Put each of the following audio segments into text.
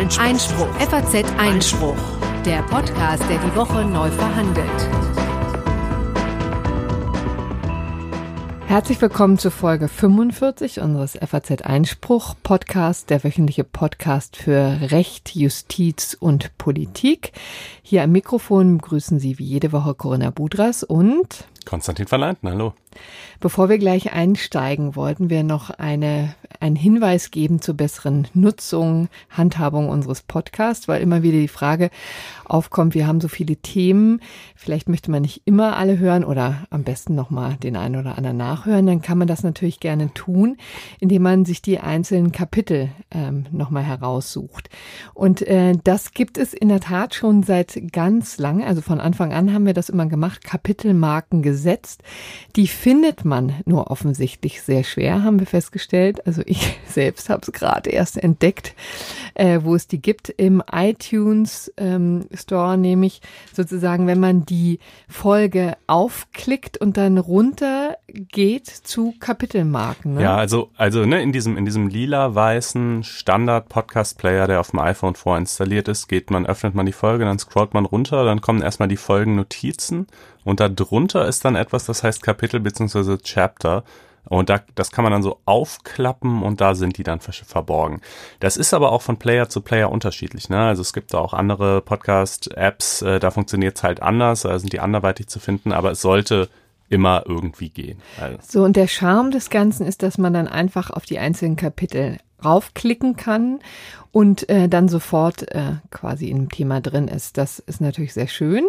Einspruch. Einspruch. FAZ Einspruch. Der Podcast, der die Woche neu verhandelt. Herzlich willkommen zu Folge 45 unseres FAZ Einspruch Podcast, der wöchentliche Podcast für Recht, Justiz und Politik. Hier am Mikrofon begrüßen Sie wie jede Woche Corinna Budras und Konstantin Verleinten, hallo. Bevor wir gleich einsteigen, wollten wir noch eine, einen Hinweis geben zur besseren Nutzung, Handhabung unseres Podcasts, weil immer wieder die Frage aufkommt, wir haben so viele Themen, vielleicht möchte man nicht immer alle hören oder am besten nochmal den einen oder anderen nachhören, dann kann man das natürlich gerne tun, indem man sich die einzelnen Kapitel ähm, nochmal heraussucht. Und äh, das gibt es in der Tat schon seit ganz lang, also von Anfang an haben wir das immer gemacht, Kapitelmarken gesetzt. Die findet man nur offensichtlich sehr schwer, haben wir festgestellt. Also ich selbst habe es gerade erst entdeckt, äh, wo es die gibt. Im iTunes ähm, Store nämlich sozusagen, wenn man die Folge aufklickt und dann runter geht zu Kapitelmarken. Ne? Ja, also, also ne, in diesem, in diesem lila-weißen Standard-Podcast-Player, der auf dem iPhone vorinstalliert ist, geht man, öffnet man die Folge, dann scrollt man runter, dann kommen erstmal die Folgennotizen und darunter ist dann etwas, das heißt Kapitel bzw. Chapter. Und da, das kann man dann so aufklappen und da sind die dann verborgen. Das ist aber auch von Player zu Player unterschiedlich. Ne? Also es gibt da auch andere Podcast-Apps, äh, da funktioniert es halt anders, da sind die anderweitig zu finden, aber es sollte immer irgendwie gehen. Also. So, und der Charme des Ganzen ist, dass man dann einfach auf die einzelnen Kapitel raufklicken kann und äh, dann sofort äh, quasi im Thema drin ist. Das ist natürlich sehr schön.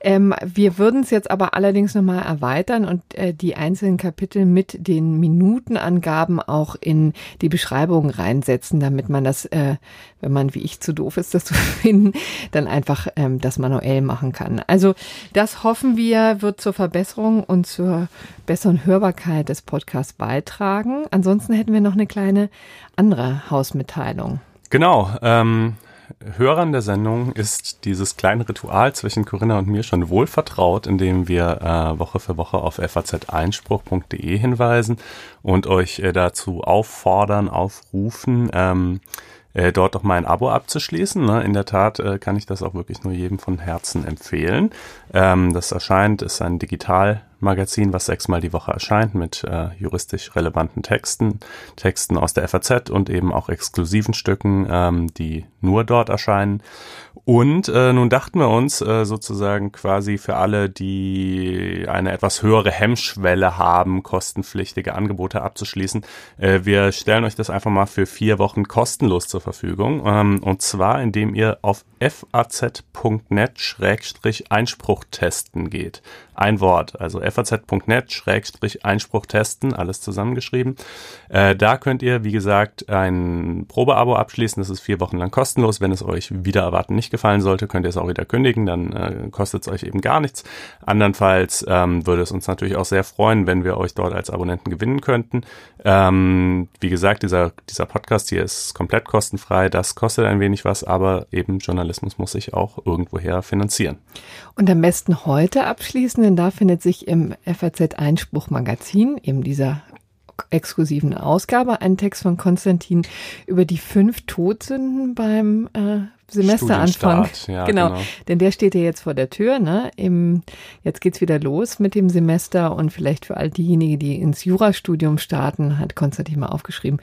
Ähm, wir würden es jetzt aber allerdings nochmal erweitern und äh, die einzelnen Kapitel mit den Minutenangaben auch in die Beschreibung reinsetzen, damit man das, äh, wenn man wie ich zu doof ist, das zu finden, dann einfach ähm, das manuell machen kann. Also das hoffen wir, wird zur Verbesserung und zur besseren Hörbarkeit des Podcasts beitragen. Ansonsten hätten wir noch eine kleine andere Hausmitteilung. Genau. Ähm, Hörern der Sendung ist dieses kleine Ritual zwischen Corinna und mir schon wohl vertraut, indem wir äh, Woche für Woche auf faz-einspruch.de hinweisen und euch äh, dazu auffordern, aufrufen, ähm, äh, dort doch mal ein Abo abzuschließen. Ne? In der Tat äh, kann ich das auch wirklich nur jedem von Herzen empfehlen. Ähm, das erscheint, ist ein Digital Magazin, was sechsmal die Woche erscheint mit äh, juristisch relevanten Texten, Texten aus der FAZ und eben auch exklusiven Stücken, ähm, die nur dort erscheinen. Und äh, nun dachten wir uns äh, sozusagen quasi für alle, die eine etwas höhere Hemmschwelle haben, kostenpflichtige Angebote abzuschließen, äh, wir stellen euch das einfach mal für vier Wochen kostenlos zur Verfügung. Ähm, und zwar, indem ihr auf faz.net-einspruch testen geht. Ein Wort, also faz.net-einspruch testen, alles zusammengeschrieben. Äh, da könnt ihr, wie gesagt, ein Probeabo abschließen. Das ist vier Wochen lang kostenlos. Wenn es euch wieder erwarten nicht gefallen sollte, könnt ihr es auch wieder kündigen. Dann äh, kostet es euch eben gar nichts. Andernfalls ähm, würde es uns natürlich auch sehr freuen, wenn wir euch dort als Abonnenten gewinnen könnten. Ähm, wie gesagt, dieser, dieser Podcast hier ist komplett kostenfrei. Das kostet ein wenig was, aber eben Journalismus muss sich auch irgendwoher finanzieren. Und am besten heute abschließen, denn da findet sich im FAZ Einspruch Magazin, eben dieser exklusiven Ausgabe, ein Text von Konstantin über die fünf Todsünden beim äh, Semesteranfang. Ja, genau. genau. Denn der steht ja jetzt vor der Tür, ne? Im, jetzt geht's wieder los mit dem Semester und vielleicht für all diejenigen, die ins Jurastudium starten, hat Konstantin mal aufgeschrieben,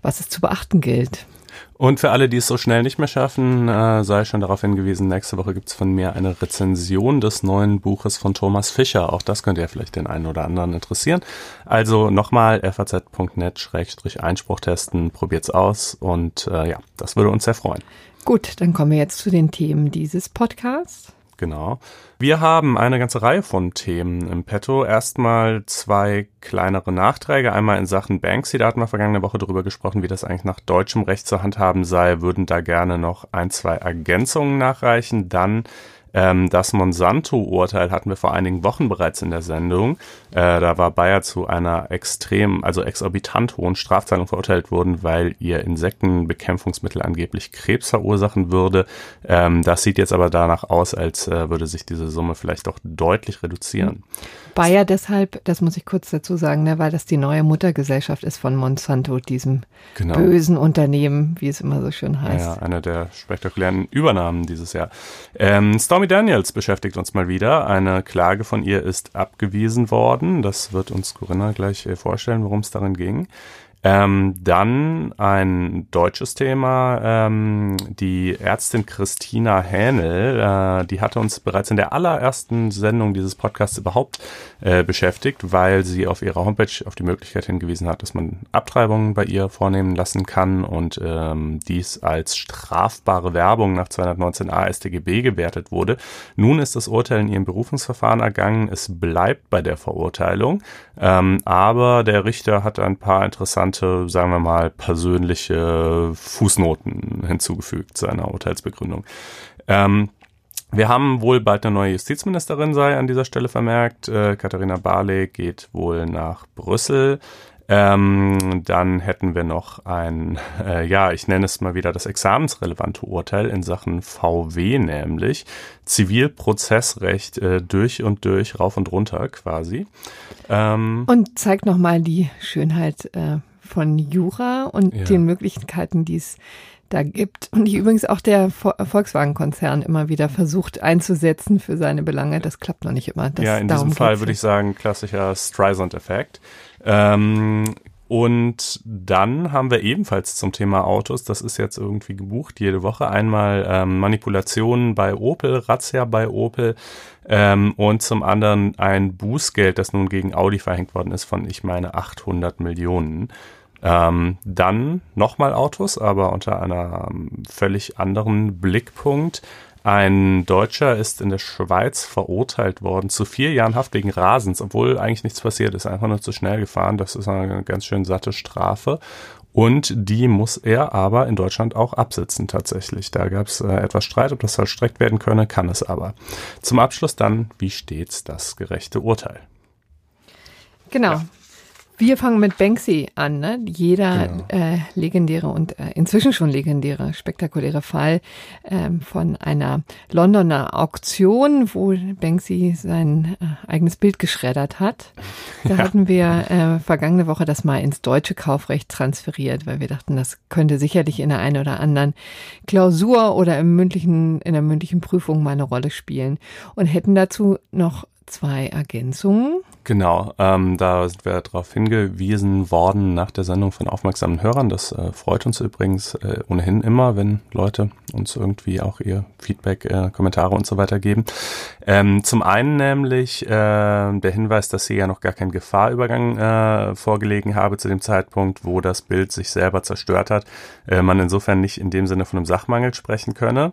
was es zu beachten gilt. Und für alle, die es so schnell nicht mehr schaffen, äh, sei schon darauf hingewiesen, nächste Woche gibt's von mir eine Rezension des neuen Buches von Thomas Fischer. Auch das könnte ja vielleicht den einen oder anderen interessieren. Also nochmal faz.net-einspruch testen, probiert's aus und äh, ja, das würde uns sehr freuen. Gut, dann kommen wir jetzt zu den Themen dieses Podcasts. Genau. Wir haben eine ganze Reihe von Themen im Petto. Erstmal zwei kleinere Nachträge. Einmal in Sachen Banksy, da hatten wir vergangene Woche darüber gesprochen, wie das eigentlich nach deutschem Recht zu handhaben sei. Würden da gerne noch ein, zwei Ergänzungen nachreichen. Dann Ähm, das Monsanto-Urteil hatten wir vor einigen Wochen bereits in der Sendung. Äh, da war Bayer zu einer extrem, also exorbitant hohen Strafzahlung verurteilt worden, weil ihr Insektenbekämpfungsmittel angeblich Krebs verursachen würde. Ähm, das sieht jetzt aber danach aus, als äh, würde sich diese Summe vielleicht doch deutlich reduzieren. Bayer deshalb, das muss ich kurz dazu sagen, ne, weil das die neue Muttergesellschaft ist von Monsanto, diesem genau. bösen Unternehmen, wie es immer so schön heißt. Ja, eine der spektakulären Übernahmen dieses Jahr. Ähm, Stormy Daniels beschäftigt uns mal wieder. Eine Klage von ihr ist abgewiesen worden. Das wird uns Corinna gleich äh, vorstellen, worum es darin ging. Ähm, dann ein deutsches Thema. Ähm, die Ärztin Christina Hähnel, äh, die hatte uns bereits in der allerersten Sendung dieses Podcasts überhaupt äh, beschäftigt, weil sie auf ihrer Homepage auf die Möglichkeit hingewiesen hat, dass man Abtreibungen bei ihr vornehmen lassen kann und ähm, dies als strafbare Werbung nach 219a StGB gewertet wurde. Nun ist das Urteil in ihrem Berufungsverfahren ergangen. Es bleibt bei der Verurteilung, ähm, aber der Richter hat ein paar interessante sagen wir mal, persönliche Fußnoten hinzugefügt zu einer Urteilsbegründung. Ähm, wir haben wohl bald eine neue Justizministerin, sei an dieser Stelle vermerkt. Äh, Katharina Barley geht wohl nach Brüssel. Ähm, dann hätten wir noch ein, äh, ja, ich nenne es mal wieder das examensrelevante Urteil in Sachen VW, nämlich Zivilprozessrecht äh, durch und durch, rauf und runter quasi. Ähm, und zeigt nochmal die Schönheit äh, von Jura und ja. den Möglichkeiten, die es da gibt und die übrigens auch der Volkswagen-Konzern immer wieder versucht einzusetzen für seine Belange. Das klappt noch nicht immer. Das, ja, in diesem Fall würde ich sagen, klassischer Streisand-Effekt. Ähm, und dann haben wir ebenfalls zum Thema Autos, das ist jetzt irgendwie gebucht jede Woche, einmal ähm, Manipulationen bei Opel, Razzia bei Opel ähm, und zum anderen ein Bußgeld, das nun gegen Audi verhängt worden ist von, ich meine, 800 Millionen. Ähm, dann nochmal Autos, aber unter einem völlig anderen Blickpunkt. Ein Deutscher ist in der Schweiz verurteilt worden zu vier Jahren Haft wegen Rasens, obwohl eigentlich nichts passiert ist, einfach nur zu schnell gefahren. Das ist eine ganz schön satte Strafe. Und die muss er aber in Deutschland auch absitzen tatsächlich. Da gab es äh, etwas Streit, ob das vollstreckt werden könne, kann es aber. Zum Abschluss dann, wie stets das gerechte Urteil? Genau. Ja. Wir fangen mit Banksy an. Ne? Jeder genau. äh, legendäre und äh, inzwischen schon legendäre, spektakuläre Fall ähm, von einer Londoner Auktion, wo Banksy sein äh, eigenes Bild geschreddert hat. Da ja. hatten wir äh, vergangene Woche das mal ins deutsche Kaufrecht transferiert, weil wir dachten, das könnte sicherlich in der einen oder anderen Klausur oder im mündlichen, in der mündlichen Prüfung mal eine Rolle spielen und hätten dazu noch zwei Ergänzungen. Genau, ähm, da sind wir darauf hingewiesen worden nach der Sendung von aufmerksamen Hörern. Das äh, freut uns übrigens äh, ohnehin immer, wenn Leute uns irgendwie auch ihr Feedback, äh, Kommentare und so weiter geben. Ähm, zum einen nämlich äh, der Hinweis, dass hier ja noch gar kein Gefahrübergang äh, vorgelegen habe zu dem Zeitpunkt, wo das Bild sich selber zerstört hat. Äh, man insofern nicht in dem Sinne von einem Sachmangel sprechen könne.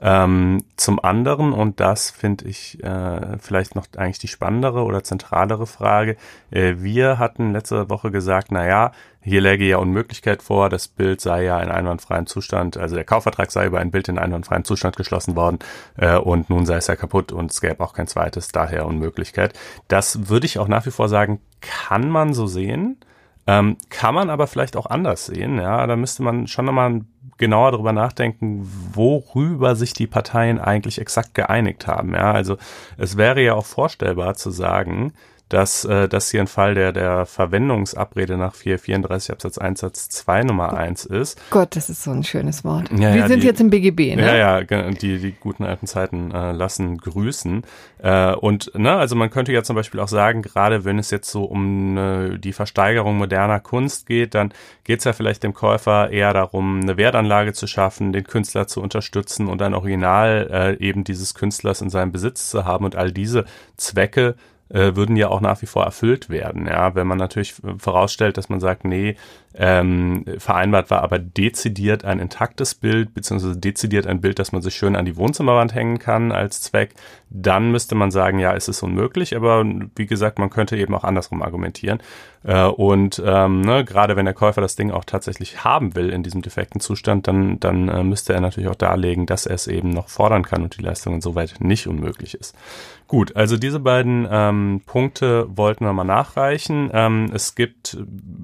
Ähm, zum anderen, und das finde ich äh, vielleicht noch eigentlich die spannendere oder zentralere Frage, äh, wir hatten letzte Woche gesagt, na ja, hier läge ja Unmöglichkeit vor, das Bild sei ja in einwandfreiem Zustand, also der Kaufvertrag sei über ein Bild in einwandfreiem Zustand geschlossen worden äh, und nun sei es ja kaputt und es gäbe auch kein zweites, daher Unmöglichkeit. Das würde ich auch nach wie vor sagen, kann man so sehen. Ähm, kann man aber vielleicht auch anders sehen. Ja, da müsste man schon nochmal genauer darüber nachdenken, worüber sich die Parteien eigentlich exakt geeinigt haben. Ja, also es wäre ja auch vorstellbar zu sagen, dass äh, das hier ein Fall der, der Verwendungsabrede nach 434 Absatz 1 Satz 2 Nummer 1 ist. Gott, das ist so ein schönes Wort. Ja, Wir ja, sind die, jetzt im BGB, ne? Ja, ja, die, die guten alten Zeiten äh, lassen grüßen. Äh, und, ne, also man könnte ja zum Beispiel auch sagen, gerade wenn es jetzt so um äh, die Versteigerung moderner Kunst geht, dann geht es ja vielleicht dem Käufer eher darum, eine Wertanlage zu schaffen, den Künstler zu unterstützen und ein Original äh, eben dieses Künstlers in seinem Besitz zu haben und all diese Zwecke äh, würden ja auch nach wie vor erfüllt werden. Ja, wenn man natürlich vorausstellt, dass man sagt, nee, Ähm, vereinbart war aber dezidiert ein intaktes Bild, beziehungsweise dezidiert ein Bild, das man sich schön an die Wohnzimmerwand hängen kann als Zweck. Dann müsste man sagen, ja, es ist unmöglich, aber wie gesagt, man könnte eben auch andersrum argumentieren. Äh, und ähm, ne, gerade wenn der Käufer das Ding auch tatsächlich haben will in diesem defekten Zustand, dann, dann äh, müsste er natürlich auch darlegen, dass er es eben noch fordern kann und die Leistung insoweit nicht unmöglich ist. Gut, also diese beiden ähm, Punkte wollten wir mal nachreichen. Ähm, es gibt,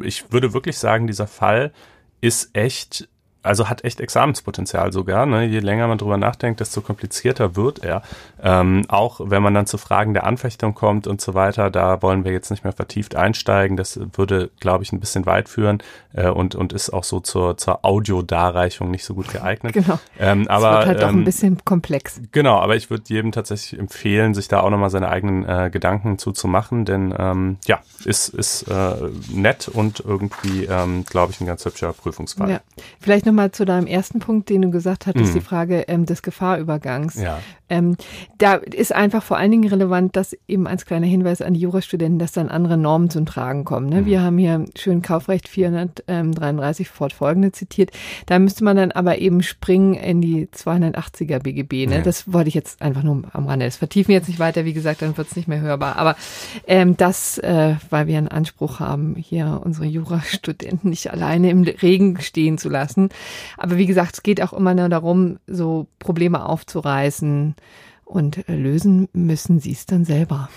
ich würde wirklich sagen, dieser Fall ist echt also hat echt Examenspotenzial sogar. Ne? Je länger man drüber nachdenkt, desto komplizierter wird er. Ähm, auch wenn man dann zu Fragen der Anfechtung kommt und so weiter, da wollen wir jetzt nicht mehr vertieft einsteigen. Das würde, glaube ich, ein bisschen weit führen äh, und, und ist auch so zur, zur Audiodarreichung nicht so gut geeignet. Genau. Ähm, aber, das wird halt ähm, auch ein bisschen komplex. Genau, aber ich würde jedem tatsächlich empfehlen, sich da auch nochmal seine eigenen äh, Gedanken zuzumachen, denn ähm, ja, ist, ist äh, nett und irgendwie, ähm, glaube ich, ein ganz hübscher Prüfungsfall. Ja. Vielleicht noch nochmal zu deinem ersten Punkt, den du gesagt hattest, mhm. die Frage ähm, des Gefahrübergangs. Ja. Ähm, da ist einfach vor allen Dingen relevant, dass eben als kleiner Hinweis an die Jurastudenten, dass dann andere Normen zum Tragen kommen. Ne? Mhm. Wir haben hier schön Kaufrecht 433 fortfolgende zitiert. Da müsste man dann aber eben springen in die 280er BGB. Ne? Ja. Das wollte ich jetzt einfach nur am Rande. Das vertiefen wir jetzt nicht weiter, wie gesagt, dann wird es nicht mehr hörbar. Aber ähm, das, äh, weil wir einen Anspruch haben, hier unsere Jurastudenten nicht alleine im Regen stehen zu lassen. Aber wie gesagt, es geht auch immer nur darum, so Probleme aufzureißen und äh, lösen müssen sie es dann selber.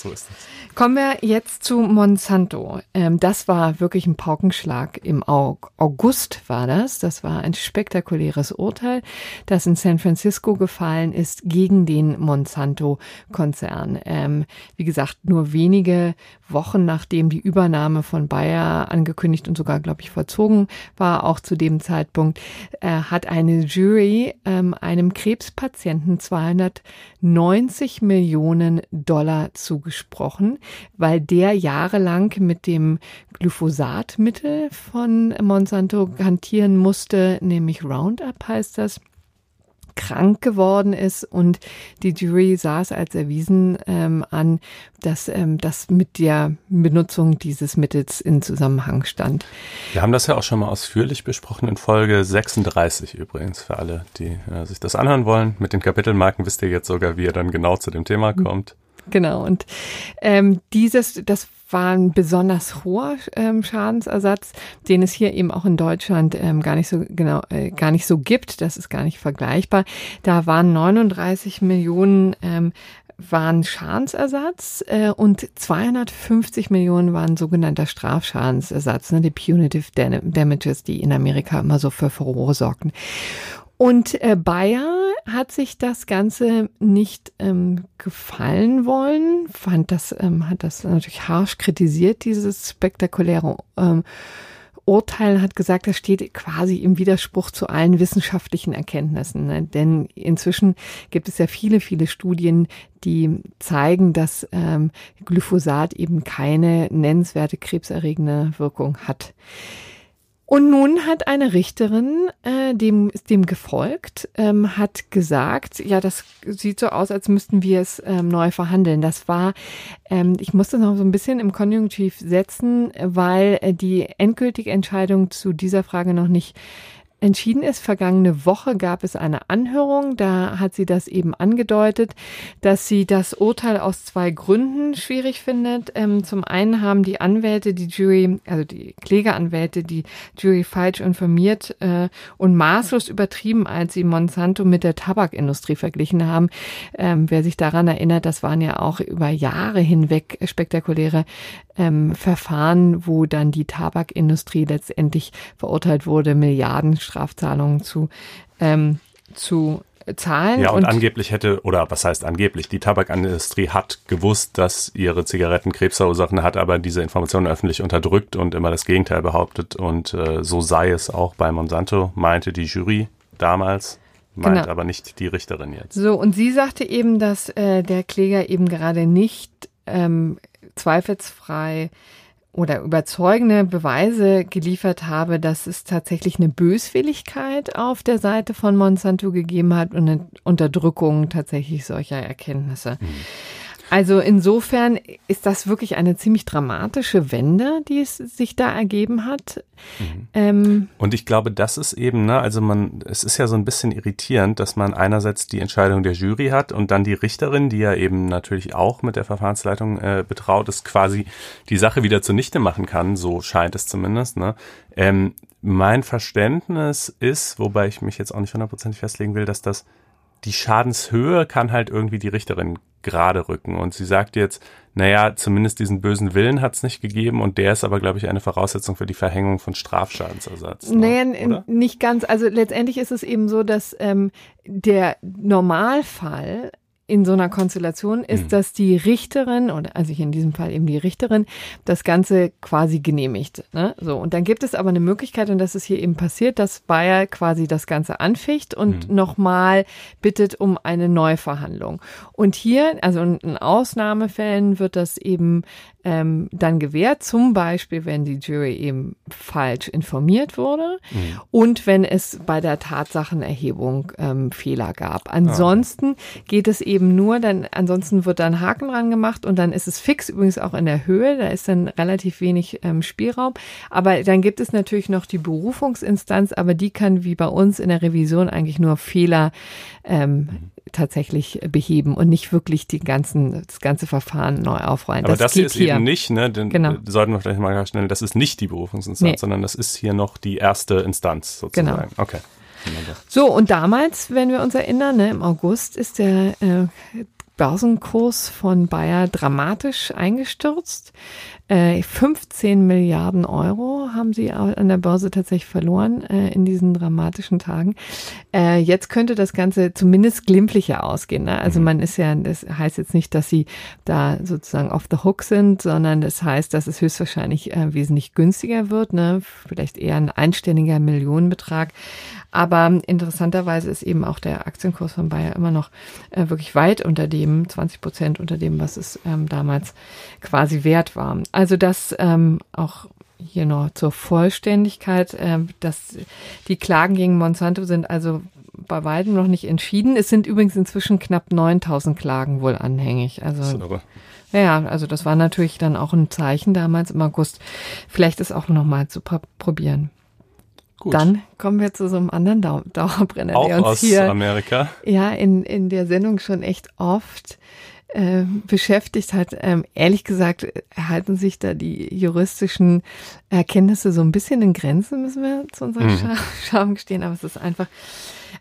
So ist es. Kommen wir jetzt zu Monsanto. Ähm, das war wirklich ein Paukenschlag. Im August war das. Das war ein spektakuläres Urteil, das in San Francisco gefallen ist gegen den Monsanto-Konzern. Ähm, wie gesagt, nur wenige Wochen nachdem die Übernahme von Bayer angekündigt und sogar, glaube ich, vollzogen war, auch zu dem Zeitpunkt, äh, hat eine Jury ähm, einem Krebspatienten 290 Millionen Dollar zugesprochen weil der jahrelang mit dem Glyphosatmittel von Monsanto hantieren musste, nämlich Roundup heißt das krank geworden ist und die Jury saß als erwiesen ähm, an, dass ähm, das mit der Benutzung dieses Mittels in Zusammenhang stand. Wir haben das ja auch schon mal ausführlich besprochen in Folge 36 übrigens für alle, die äh, sich das anhören wollen. Mit den Kapitelmarken wisst ihr jetzt sogar, wie ihr dann genau zu dem Thema kommt. Genau. Und ähm, dieses, das war ein besonders hoher ähm, Schadensersatz, den es hier eben auch in Deutschland ähm, gar nicht so genau, äh, gar nicht so gibt. Das ist gar nicht vergleichbar. Da waren 39 Millionen ähm, waren Schadensersatz äh, und 250 Millionen waren sogenannter Strafschadensersatz, ne, die Punitive Damages, die in Amerika immer so für Furore sorgten. Und äh, Bayer hat sich das Ganze nicht ähm, gefallen wollen, fand das, ähm, hat das natürlich harsch kritisiert, dieses spektakuläre ähm, Urteil, hat gesagt, das steht quasi im Widerspruch zu allen wissenschaftlichen Erkenntnissen. Ne? Denn inzwischen gibt es ja viele, viele Studien, die zeigen, dass ähm, Glyphosat eben keine nennenswerte krebserregende Wirkung hat. Und nun hat eine Richterin äh, dem, dem gefolgt, ähm, hat gesagt, ja, das sieht so aus, als müssten wir es ähm, neu verhandeln. Das war, ähm, ich musste noch so ein bisschen im Konjunktiv setzen, weil äh, die endgültige Entscheidung zu dieser Frage noch nicht entschieden ist. Vergangene Woche gab es eine Anhörung, da hat sie das eben angedeutet, dass sie das Urteil aus zwei Gründen schwierig findet. Ähm, zum einen haben die Anwälte die Jury, also die Klägeranwälte, die Jury falsch informiert äh, und maßlos übertrieben, als sie Monsanto mit der Tabakindustrie verglichen haben. Ähm, wer sich daran erinnert, das waren ja auch über Jahre hinweg spektakuläre ähm, Verfahren, wo dann die Tabakindustrie letztendlich verurteilt wurde, Milliarden Strafzahlungen zu, ähm, zu zahlen. Ja, und, und, angeblich hätte, oder was heißt angeblich, die Tabakindustrie hat gewusst, dass ihre Zigaretten Krebs verursachen, hat aber diese Informationen öffentlich unterdrückt und immer das Gegenteil behauptet. Und äh, so sei es auch bei Monsanto, meinte die Jury damals. Meint genau. aber nicht die Richterin jetzt. So, und sie sagte eben, dass äh, der Kläger eben gerade nicht ähm, zweifelsfrei oder überzeugende Beweise geliefert habe, dass es tatsächlich eine Böswilligkeit auf der Seite von Monsanto gegeben hat und eine Unterdrückung tatsächlich solcher Erkenntnisse. Mhm. Also insofern ist das wirklich eine ziemlich dramatische Wende, die es sich da ergeben hat. Mhm. Ähm, und ich glaube, das ist eben, ne, also man, es ist ja so ein bisschen irritierend, dass man einerseits die Entscheidung der Jury hat und dann die Richterin, die ja eben natürlich auch mit der Verfahrensleitung äh, betraut ist, quasi die Sache wieder zunichte machen kann, so scheint es zumindest. Ne? Ähm, mein Verständnis ist, wobei ich mich jetzt auch nicht hundertprozentig festlegen will, dass das die Schadenshöhe kann halt irgendwie die Richterin gerade rücken. Und sie sagt jetzt, naja, zumindest diesen bösen Willen hat es nicht gegeben und der ist aber, glaube ich, eine Voraussetzung für die Verhängung von Strafschadensersatz. Ne? Naja, nicht ganz. Also letztendlich ist es eben so, dass ähm, der Normalfall in so einer Konstellation ist, mhm. dass die Richterin, oder also in diesem Fall eben die Richterin, das Ganze quasi genehmigt. Ne? So, und dann gibt es aber eine Möglichkeit, und das ist hier eben passiert, dass Bayer quasi das Ganze anficht und mhm. nochmal bittet um eine Neuverhandlung. Und hier, also in Ausnahmefällen wird das eben ähm, dann gewährt, zum Beispiel, wenn die Jury eben falsch informiert wurde mhm. und wenn es bei der Tatsachenerhebung ähm, Fehler gab. Ansonsten ah. geht es eben nur, dann ansonsten wird dann Haken dran gemacht und dann ist es fix, übrigens auch in der Höhe, da ist dann relativ wenig ähm, Spielraum. Aber dann gibt es natürlich noch die Berufungsinstanz, aber die kann wie bei uns in der Revision eigentlich nur Fehler ähm, mhm tatsächlich beheben und nicht wirklich die ganzen, das ganze Verfahren neu aufrollen. Aber das, das ist hier. eben nicht, ne? Denn genau. sollten wir vielleicht mal klarstellen, das ist nicht die Berufungsinstanz, nee. sondern das ist hier noch die erste Instanz sozusagen. Genau. Okay. So, und damals, wenn wir uns erinnern, ne, im August ist der äh, Börsenkurs von Bayer dramatisch eingestürzt. 15 äh, Milliarden Euro haben sie an der Börse tatsächlich verloren äh, in diesen dramatischen Tagen. Äh, jetzt könnte das Ganze zumindest glimpflicher ausgehen. Ne? Also mhm. man ist ja, das heißt jetzt nicht, dass sie da sozusagen off the hook sind, sondern das heißt, dass es höchstwahrscheinlich wesentlich günstiger wird. Ne? Vielleicht eher ein einstelliger Millionenbetrag. Aber interessanterweise ist eben auch der Aktienkurs von Bayer immer noch äh, wirklich weit unter dem, 20 Prozent unter dem, was es ähm, damals quasi wert war. Also das ähm, auch hier noch zur Vollständigkeit, äh, dass die Klagen gegen Monsanto sind also bei weitem noch nicht entschieden. Es sind übrigens inzwischen knapp 9000 Klagen wohl anhängig. Also ja, also das war natürlich dann auch ein Zeichen damals im August. Vielleicht ist auch noch mal zu probieren. Gut. Dann kommen wir zu so einem anderen Dau Dauerbrenner, Auch der uns aus hier Amerika. ja in, in der Sendung schon echt oft äh, beschäftigt hat. Ähm, ehrlich gesagt halten sich da die juristischen Erkenntnisse so ein bisschen in Grenzen, müssen wir zu unserer mhm. Scham gestehen, aber es ist einfach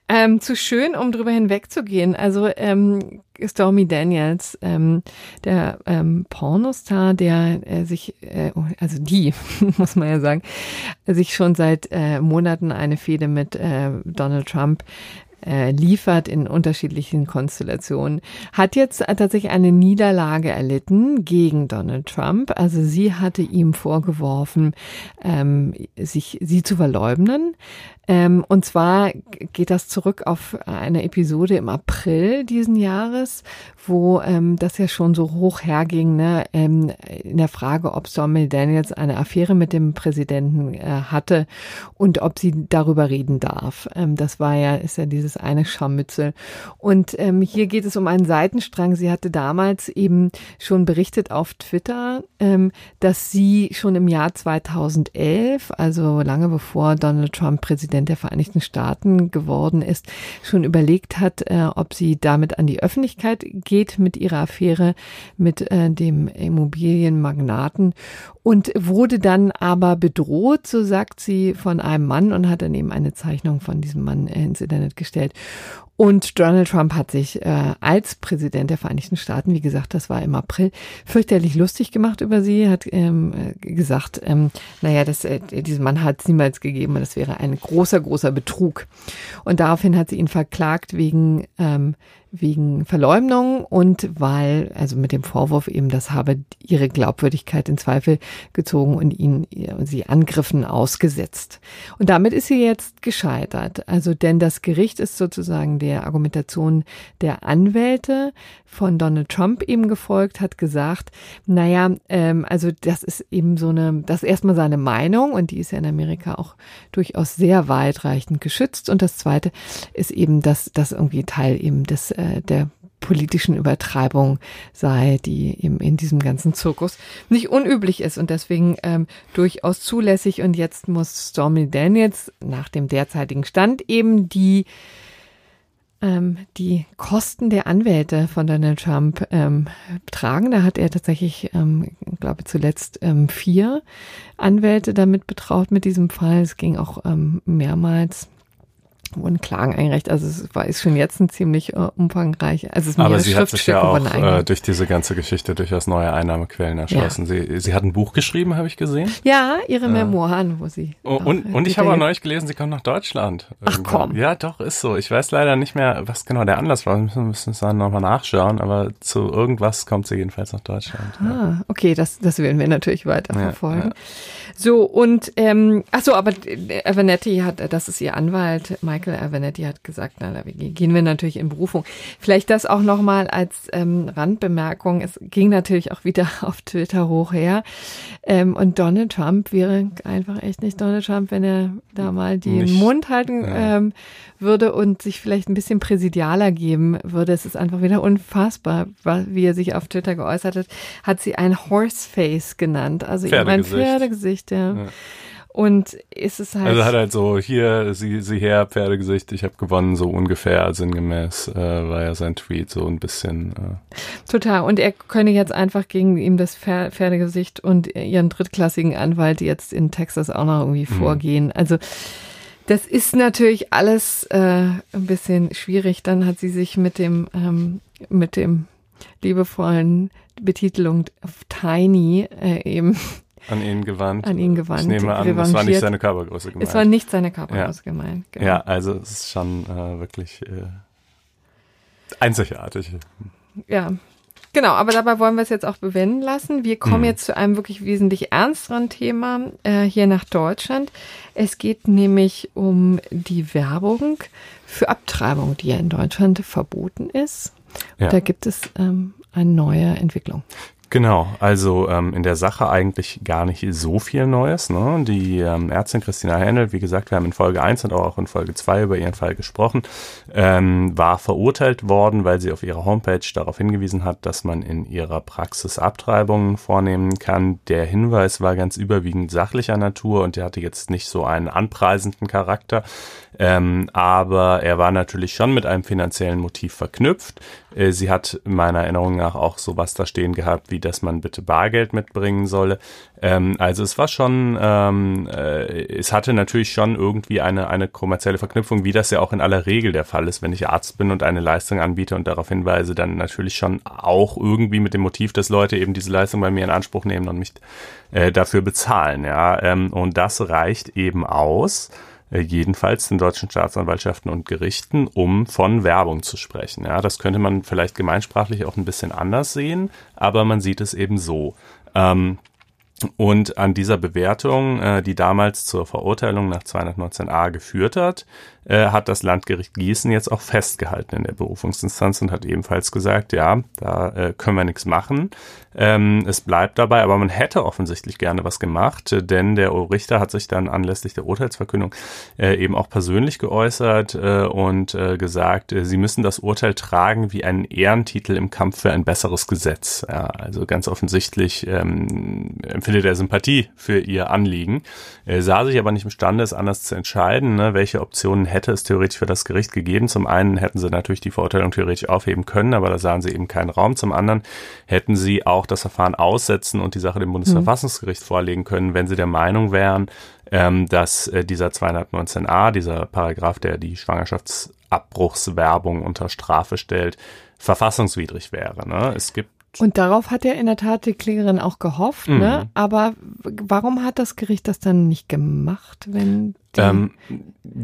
ähm, zu schön, um drüber hinwegzugehen. Also ähm, Stormy Daniels, ähm, der ähm, Pornostar, der äh, sich, äh, also die, muss man ja sagen, sich schon seit äh, Monaten eine Fehde mit äh, Donald Trump äh, liefert in unterschiedlichen Konstellationen, hat jetzt tatsächlich eine Niederlage erlitten gegen Donald Trump. Also sie hatte ihm vorgeworfen, ähm, sich sie zu verleugnen. Ähm, und zwar geht das zurück auf eine Episode im April diesen Jahres, wo ähm, das ja schon so hoch herging, ne, ähm, in der Frage, ob Stormy Daniels eine Affäre mit dem Präsidenten äh, hatte und ob sie darüber reden darf. Ähm, das war ja, ist ja dieses eine Scharmützel. Und ähm, hier geht es um einen Seitenstrang. Sie hatte damals eben schon berichtet auf Twitter, ähm, dass sie schon im Jahr 2011, also lange bevor Donald Trump Präsident Präsident der Vereinigten Staaten geworden ist, schon überlegt hat, äh, ob sie damit an die Öffentlichkeit geht mit ihrer Affäre mit äh, dem Immobilienmagnaten und wurde dann aber bedroht, so sagt sie, von einem Mann und hat dann eben eine Zeichnung von diesem Mann ins Internet gestellt. Und Donald Trump hat sich äh, als Präsident der Vereinigten Staaten, wie gesagt, das war im April, fürchterlich lustig gemacht über sie, hat ähm, äh, gesagt, ähm, naja, das, äh, diesen Mann hat es niemals gegeben und das wäre ein großer, großer Betrug. Und daraufhin hat sie ihn verklagt wegen ähm, wegen Verleumdung und weil, also mit dem Vorwurf eben, das habe ihre Glaubwürdigkeit in Zweifel gezogen und ihn, sie Angriffen ausgesetzt. Und damit ist sie jetzt gescheitert. Also, denn das Gericht ist sozusagen der Argumentation der Anwälte von Donald Trump eben gefolgt, hat gesagt, naja, ähm, also das ist eben so eine, das ist erstmal seine Meinung und die ist ja in Amerika auch durchaus sehr weitreichend geschützt. Und das zweite ist eben, dass das irgendwie Teil eben des äh, der politischen Übertreibung sei, die eben in diesem ganzen Zirkus nicht unüblich ist und deswegen ähm, durchaus zulässig. Und jetzt muss Stormy Daniels nach dem derzeitigen Stand eben die ähm, die Kosten der Anwälte von Donald Trump ähm, tragen. Da hat er tatsächlich, ähm, glaube zuletzt ähm, vier Anwälte damit betraut mit diesem Fall. Es ging auch ähm, mehrmals wurden Klagen eingereicht. Also es war ist schon jetzt ein ziemlich äh, umfangreich. Also es ist Aber sie hat sich ja auch äh, durch diese ganze Geschichte durchaus neue Einnahmequellen erschlossen. Ja. Sie, sie hat ein Buch geschrieben, habe ich gesehen. Ja, ihre äh, Memoiren, wo sie. Oh, und, und ich habe auch neulich gelesen, sie kommt nach Deutschland. Ach komm. Ja, doch, ist so. Ich weiß leider nicht mehr, was genau der Anlass war. Wir müssen, müssen es dann nochmal nachschauen, aber zu irgendwas kommt sie jedenfalls nach Deutschland. Ah, ja. okay, das, das werden wir natürlich weiter verfolgen. Ja, so, und ähm, ach so, aber Avanetti hat, das ist ihr Anwalt, Michael Avanetti hat gesagt, na, da gehen wir natürlich in Berufung. Vielleicht das auch nochmal als ähm, Randbemerkung. Es ging natürlich auch wieder auf Twitter hoch her. Ähm, und Donald Trump wäre einfach echt nicht Donald Trump, wenn er da mal den nicht, Mund halten ja. ähm, würde und sich vielleicht ein bisschen präsidialer geben würde. Es ist einfach wieder unfassbar, wie er sich auf Twitter geäußert hat. Hat sie ein Horseface genannt, also eben ein Pferdegesicht ja. ja. Und ist es halt. Also hat halt so, hier, sie, sie her, Pferdegesicht, ich habe gewonnen, so ungefähr sinngemäß, äh, war ja sein Tweet so ein bisschen. Äh. Total. Und er könne jetzt einfach gegen ihm das Pferdegesicht und ihren drittklassigen Anwalt jetzt in Texas auch noch irgendwie mhm. vorgehen. Also das ist natürlich alles äh, ein bisschen schwierig. Dann hat sie sich mit dem, ähm, mit dem liebevollen Betitelung Tiny äh, eben an ihn gewandt. An ihn gewandt. Ich nehme an, es war nicht seine Körpergröße gemeint. Es war nicht seine Körpergröße ja. gemeint. Genau. Ja, also es ist schon äh, wirklich äh, einzigartig. Ja, Genau, aber dabei wollen wir es jetzt auch bewenden lassen. Wir kommen mhm. jetzt zu einem wirklich wesentlich ernsteren Thema äh, hier nach Deutschland. Es geht nämlich um die Werbung für Abtreibung, die ja in Deutschland verboten ist. Ja. Da gibt es ähm, eine neue Entwicklung. Genau, also ähm, in der Sache eigentlich gar nicht so viel Neues. Ne? Die ähm, Ärztin Christina Händel, wie gesagt, wir haben in Folge 1 und auch in Folge 2 über ihren Fall gesprochen, ähm, war verurteilt worden, weil sie auf ihrer Homepage darauf hingewiesen hat, dass man in ihrer Praxis Abtreibungen vornehmen kann. Der Hinweis war ganz überwiegend sachlicher Natur und der hatte jetzt nicht so einen anpreisenden Charakter, ähm, aber er war natürlich schon mit einem finanziellen Motiv verknüpft. Äh, sie hat meiner Erinnerung nach auch sowas da stehen gehabt, wie dass man bitte Bargeld mitbringen solle. Ähm, also es war schon, ähm, äh, es hatte natürlich schon irgendwie eine, eine kommerzielle Verknüpfung, wie das ja auch in aller Regel der Fall ist, wenn ich Arzt bin und eine Leistung anbiete und darauf hinweise, dann natürlich schon auch irgendwie mit dem Motiv, dass Leute eben diese Leistung bei mir in Anspruch nehmen und mich äh, dafür bezahlen. Ja, ähm, und das reicht eben aus jedenfalls den deutschen Staatsanwaltschaften und Gerichten, um von Werbung zu sprechen. Ja, das könnte man vielleicht gemeinsprachlich auch ein bisschen anders sehen, aber man sieht es eben so. Ähm, und an dieser Bewertung, äh, die damals zur Verurteilung nach 219a geführt hat, äh, hat das Landgericht Gießen jetzt auch festgehalten in der Berufungsinstanz und hat ebenfalls gesagt, ja, da äh, können wir nichts machen. Ähm, es bleibt dabei, aber man hätte offensichtlich gerne was gemacht, denn der Richter hat sich dann anlässlich der Urteilsverkündung äh, eben auch persönlich geäußert äh, und äh, gesagt, äh, sie müssen das Urteil tragen wie einen Ehrentitel im Kampf für ein besseres Gesetz. Ja, also ganz offensichtlich ähm, empfindet er Sympathie für ihr Anliegen, sah sich aber nicht imstande, es anders zu entscheiden, ne, welche Optionen hätte es theoretisch für das Gericht gegeben. Zum einen hätten sie natürlich die Verurteilung theoretisch aufheben können, aber da sahen sie eben keinen Raum. Zum anderen hätten sie auch das Verfahren aussetzen und die Sache dem Bundesverfassungsgericht mhm. vorlegen können, wenn sie der Meinung wären, ähm, dass äh, dieser 219a, dieser Paragraph, der die Schwangerschaftsabbruchswerbung unter Strafe stellt, verfassungswidrig wäre. Ne? Es gibt und darauf hat ja in der Tat die Klägerin auch gehofft, ne? mhm. ne? Aber warum hat das Gericht das dann nicht gemacht, wenn ähm,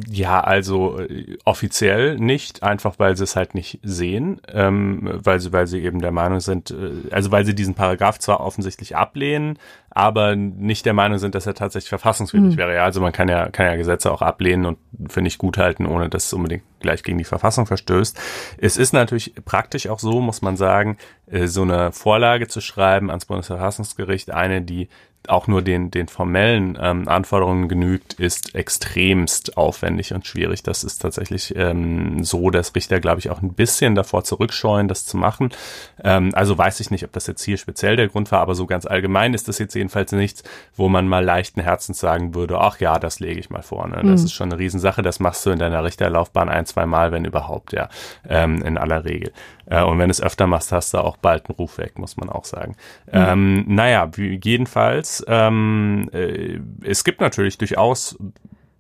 ja, also äh, offiziell nicht, einfach weil sie es halt nicht sehen, ähm, weil sie, weil sie eben der Meinung sind, äh, also weil sie diesen Paragraph zwar offensichtlich ablehnen, aber nicht der Meinung sind, dass er tatsächlich verfassungswidrig mhm. wäre. Ja, also man kann ja, kann ja Gesetze auch ablehnen und für nicht gut halten, ohne dass es unbedingt gleich gegen die Verfassung verstößt. Es ist natürlich praktisch auch so, muss man sagen, äh, so eine Vorlage zu schreiben ans Bundesverfassungsgericht, eine, die auch nur den, den formellen ähm, Anforderungen genügt, ist extremst aufwendig und schwierig. Das ist tatsächlich ähm, so, dass Richter, glaube ich, auch ein bisschen davor zurückscheuen, das zu machen. Ähm, also weiß ich nicht, ob das jetzt hier speziell der Grund war, aber so ganz allgemein ist das jetzt jedenfalls nichts, wo man mal leichten Herzens sagen würde, ach ja, das lege ich mal vor. Ne? Das mhm. ist schon eine Riesensache, das machst du in deiner Richterlaufbahn ein, zwei Mal, wenn überhaupt, ja, ähm, in aller Regel. Äh, und wenn du es öfter machst, hast du auch bald einen Ruf weg, muss man auch sagen. Mhm. Ähm, naja, jedenfalls, ähm, äh, es gibt natürlich durchaus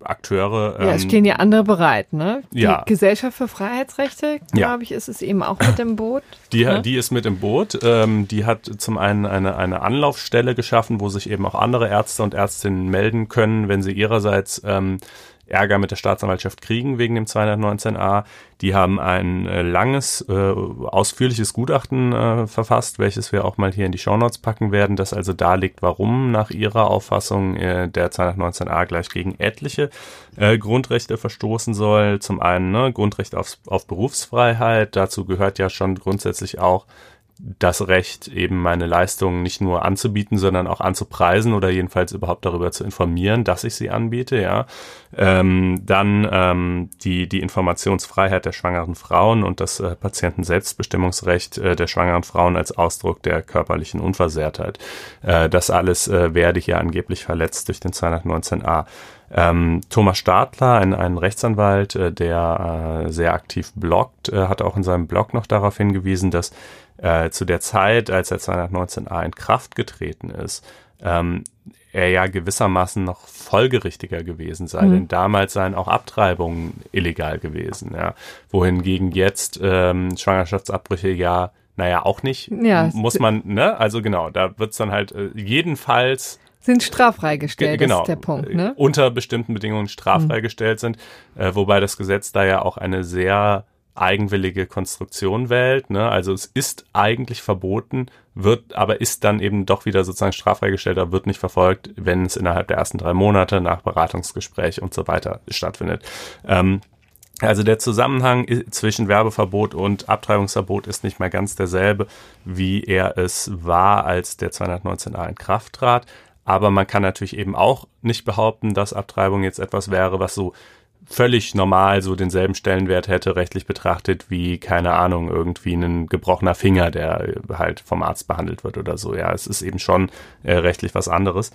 Akteure. Ähm, ja, es ähm, stehen ja andere bereit, ne? Die ja. Gesellschaft für Freiheitsrechte, glaube ja. ich, ist es eben auch mit im Boot. Die, ne? die ist mit im Boot. Ähm, die hat zum einen eine, eine Anlaufstelle geschaffen, wo sich eben auch andere Ärzte und Ärztinnen melden können, wenn sie ihrerseits ähm, Ärger mit der Staatsanwaltschaft kriegen wegen dem 219a. Die haben ein äh, langes, äh, ausführliches Gutachten äh, verfasst, welches wir auch mal hier in die Shownotes packen werden, das also darlegt, warum nach ihrer Auffassung äh, der 219a gleich gegen etliche äh, Grundrechte verstoßen soll. Zum einen ne, Grundrecht auf, auf Berufsfreiheit, dazu gehört ja schon grundsätzlich auch das Recht, eben meine Leistungen nicht nur anzubieten, sondern auch anzupreisen oder jedenfalls überhaupt darüber zu informieren, dass ich sie anbiete, ja. Ähm, dann ähm, die, die Informationsfreiheit der schwangeren Frauen und das äh, Patientenselbstbestimmungsrecht äh, der schwangeren Frauen als Ausdruck der körperlichen Unversehrtheit. Äh, das alles äh, werde hier angeblich verletzt durch den 219a. Ähm, Thomas Stadler, ein, ein Rechtsanwalt, äh, der äh, sehr aktiv bloggt, äh, hat auch in seinem Blog noch darauf hingewiesen, dass äh, zu der Zeit, als der 219a in Kraft getreten ist, ähm, er ja gewissermaßen noch folgerichtiger gewesen sei, mhm. denn damals seien auch Abtreibungen illegal gewesen, ja. Wohingegen jetzt ähm, Schwangerschaftsabbrüche ja, naja, auch nicht, ja, muss man, ne? Also genau, da wird's dann halt äh, jedenfalls sind straffrei gestellt, genau, ist der Punkt, ne? Unter bestimmten Bedingungen straffrei mhm. gestellt sind, äh, wobei das Gesetz da ja auch eine sehr eigenwillige Konstruktion wählt. Ne? Also es ist eigentlich verboten, wird aber ist dann eben doch wieder sozusagen straffreigestellt, wird nicht verfolgt, wenn es innerhalb der ersten drei Monate nach Beratungsgespräch und so weiter stattfindet. Ähm, also der Zusammenhang zwischen Werbeverbot und Abtreibungsverbot ist nicht mehr ganz derselbe, wie er es war, als der 219a in Kraft trat. Aber man kann natürlich eben auch nicht behaupten, dass Abtreibung jetzt etwas wäre, was so völlig normal so denselben Stellenwert hätte, rechtlich betrachtet, wie, keine Ahnung, irgendwie ein gebrochener Finger, der halt vom Arzt behandelt wird oder so. Ja, es ist eben schon äh, rechtlich was anderes.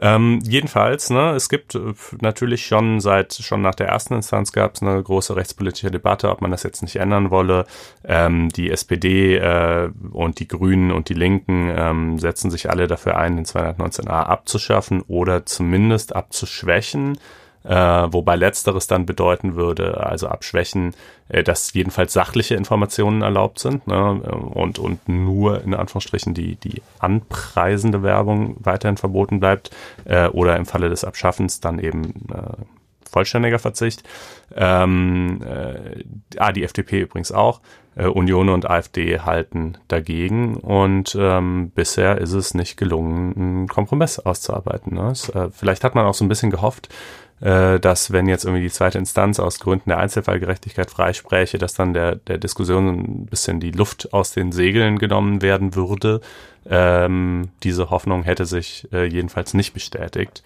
Ähm, jedenfalls, ne, es gibt äh, natürlich schon seit, schon nach der ersten Instanz gab es eine große rechtspolitische Debatte, ob man das jetzt nicht ändern wolle. Ähm, die SPD äh, und die Grünen und die Linken ähm, setzen sich alle dafür ein, den 219a abzuschaffen oder zumindest abzuschwächen äh, wobei letzteres dann bedeuten würde, also abschwächen, äh, dass jedenfalls sachliche Informationen erlaubt sind ne, und, und nur in Anführungsstrichen die, die anpreisende Werbung weiterhin verboten bleibt äh, oder im Falle des Abschaffens dann eben äh, vollständiger Verzicht. Ähm, äh, ah, die FDP übrigens auch. Äh, Union und AfD halten dagegen und ähm, bisher ist es nicht gelungen, einen Kompromiss auszuarbeiten. Ne? Es, äh, vielleicht hat man auch so ein bisschen gehofft, äh, dass wenn jetzt irgendwie die zweite Instanz aus Gründen der Einzelfallgerechtigkeit freispräche, dass dann der, der Diskussion ein bisschen die Luft aus den Segeln genommen werden würde. Ähm, diese Hoffnung hätte sich äh, jedenfalls nicht bestätigt.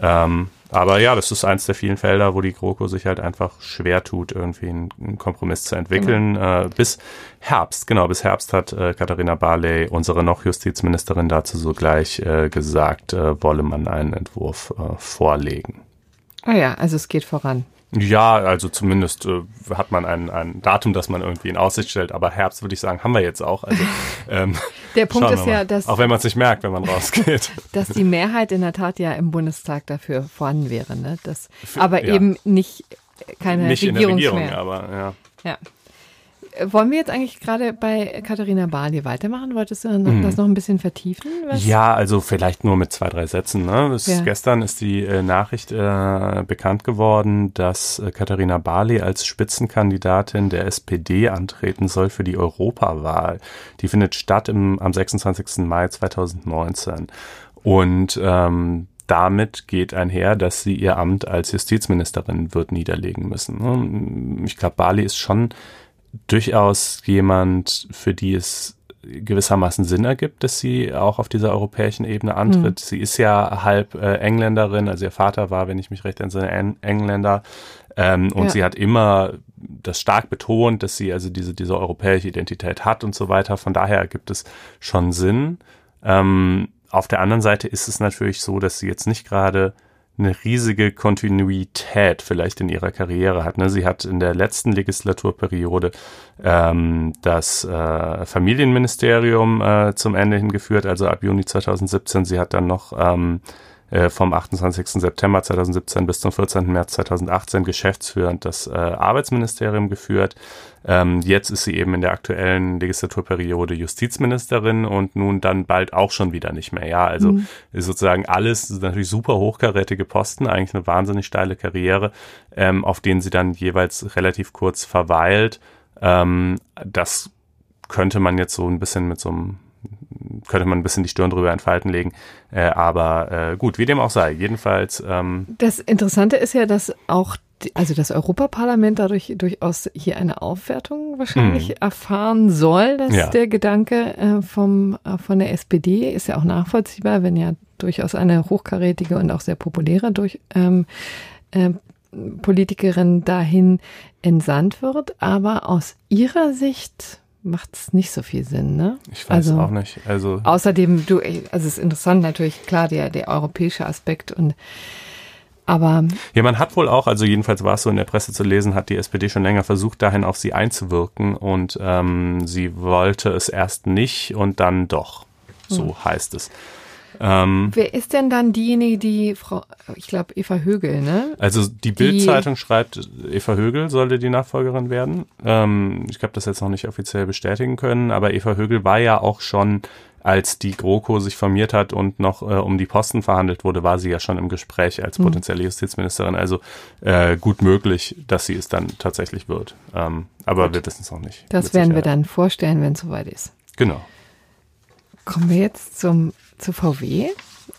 Ähm, aber ja, das ist eins der vielen Felder, wo die GroKo sich halt einfach schwer tut, irgendwie einen, Kompromiss zu entwickeln. Genau. Äh, bis Herbst, genau, bis Herbst hat äh, Katharina Barley, unsere noch Justizministerin, dazu sogleich äh, gesagt, äh, wolle man einen Entwurf äh, vorlegen. Ah ja, also es geht voran. Ja, also zumindest äh, hat man ein, ein Datum, das man irgendwie in Aussicht stellt. Aber Herbst würde ich sagen, haben wir jetzt auch. Also, ähm, Der Punkt ist ja, dass auch wenn man es nicht merkt, wenn man rausgeht, dass die Mehrheit in der Tat ja im Bundestag dafür vorhanden wäre, ne? Das, aber ja. eben nicht keine nicht Regierung in der Regierung, aber ja. Ja. Wollen wir jetzt eigentlich gerade bei Katharina Barley weitermachen? Wolltest du mhm. das noch ein bisschen vertiefen? Was? Ja, also vielleicht nur mit zwei, drei Sätzen. Ne? Ja. Gestern ist die äh, Nachricht äh, bekannt geworden, dass äh, Katharina Barley als Spitzenkandidatin der SPD antreten soll für die Europawahl. Die findet statt im, am 26. Mai 2019. Und ähm, damit geht einher, dass sie ihr Amt als Justizministerin wird niederlegen müssen. Ne? Ich glaube, Barley ist schon durchaus jemand, für die es gewissermaßen Sinn ergibt, dass sie auch auf dieser europäischen Ebene antritt. Mhm. Sie ist ja halb äh, Engländerin, also ihr Vater war, wenn ich mich recht entsinne, Engländer. Ähm, und ja. sie hat immer das stark betont, dass sie also diese, diese europäische Identität hat und so weiter. Von daher gibt es schon Sinn. Ähm, auf der anderen Seite ist es natürlich so, dass sie jetzt nicht gerade eine riesige Kontinuität vielleicht in ihrer Karriere hat. Ne? Sie hat in der letzten Legislaturperiode ähm, das äh, Familienministerium äh, zum Ende hingeführt, also ab Juni 2017. Sie hat dann noch ähm, äh, vom 28. September 2017 bis zum 14. März 2018 geschäftsführend das äh, Arbeitsministerium geführt. Ähm, jetzt ist sie eben in der aktuellen Legislaturperiode Justizministerin und nun dann bald auch schon wieder nicht mehr. Ja, also mhm. ist sozusagen alles ist natürlich super hochkarätige Posten, eigentlich eine wahnsinnig steile Karriere, ähm, auf denen sie dann jeweils relativ kurz verweilt. Ähm, das könnte man jetzt so ein bisschen mit so einem könnte man ein bisschen die Stirn drüber entfalten legen. Äh, aber äh, gut, wie dem auch sei. Jedenfalls. Ähm das Interessante ist ja, dass auch also das Europaparlament dadurch durchaus hier eine Aufwertung wahrscheinlich mhm. erfahren soll, dass ja. der Gedanke äh, vom, äh, von der SPD ist ja auch nachvollziehbar, wenn ja durchaus eine hochkarätige und auch sehr populäre durch, ähm, äh, Politikerin dahin entsandt wird. Aber aus ihrer Sicht macht es nicht so viel Sinn, ne? Ich weiß also, auch nicht. Also außerdem, du, also es ist interessant natürlich, klar, der, der europäische Aspekt und aber. Ja, man hat wohl auch, also jedenfalls war es so in der Presse zu lesen, hat die SPD schon länger versucht, dahin auf sie einzuwirken und ähm, sie wollte es erst nicht und dann doch. So hm. heißt es. Ähm, Wer ist denn dann diejenige, die Frau, ich glaube Eva Högel, ne? Also die Bild-Zeitung schreibt, Eva Högel sollte die Nachfolgerin werden. Ähm, ich habe das jetzt noch nicht offiziell bestätigen können, aber Eva Högel war ja auch schon als die GroKo sich formiert hat und noch äh, um die Posten verhandelt wurde, war sie ja schon im Gespräch als hm. potenzielle Justizministerin. Also äh, gut möglich, dass sie es dann tatsächlich wird. Ähm, aber gut. wir wissen es noch nicht. Das werden wir dann vorstellen, wenn es soweit ist. Genau. Kommen wir jetzt zum zu VW?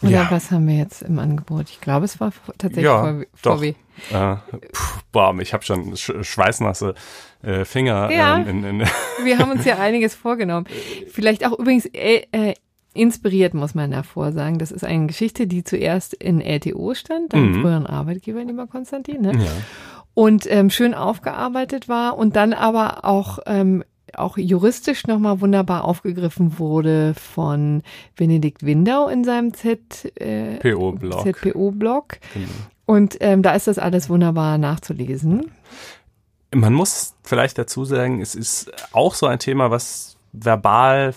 Oder ja. was haben wir jetzt im Angebot? Ich glaube, es war tatsächlich ja, VW. Doch. Äh, puh, boah, ich habe schon schweißnasse äh, Finger. Ja, ähm, in, in wir haben uns ja einiges vorgenommen. Vielleicht auch übrigens äh, äh, inspiriert, muss man davor sagen. Das ist eine Geschichte, die zuerst in LTO stand, deinem mhm. früheren Arbeitgeber, lieber Konstantin. Ne? Ja. Und ähm, schön aufgearbeitet war und dann aber auch ähm, auch juristisch nochmal wunderbar aufgegriffen wurde von Benedikt Windau in seinem ZPO-Blog. Äh, ZPO-Blog. Genau. Und ähm, da ist das alles wunderbar nachzulesen. Man muss vielleicht dazu sagen, es ist auch so ein Thema, was verbal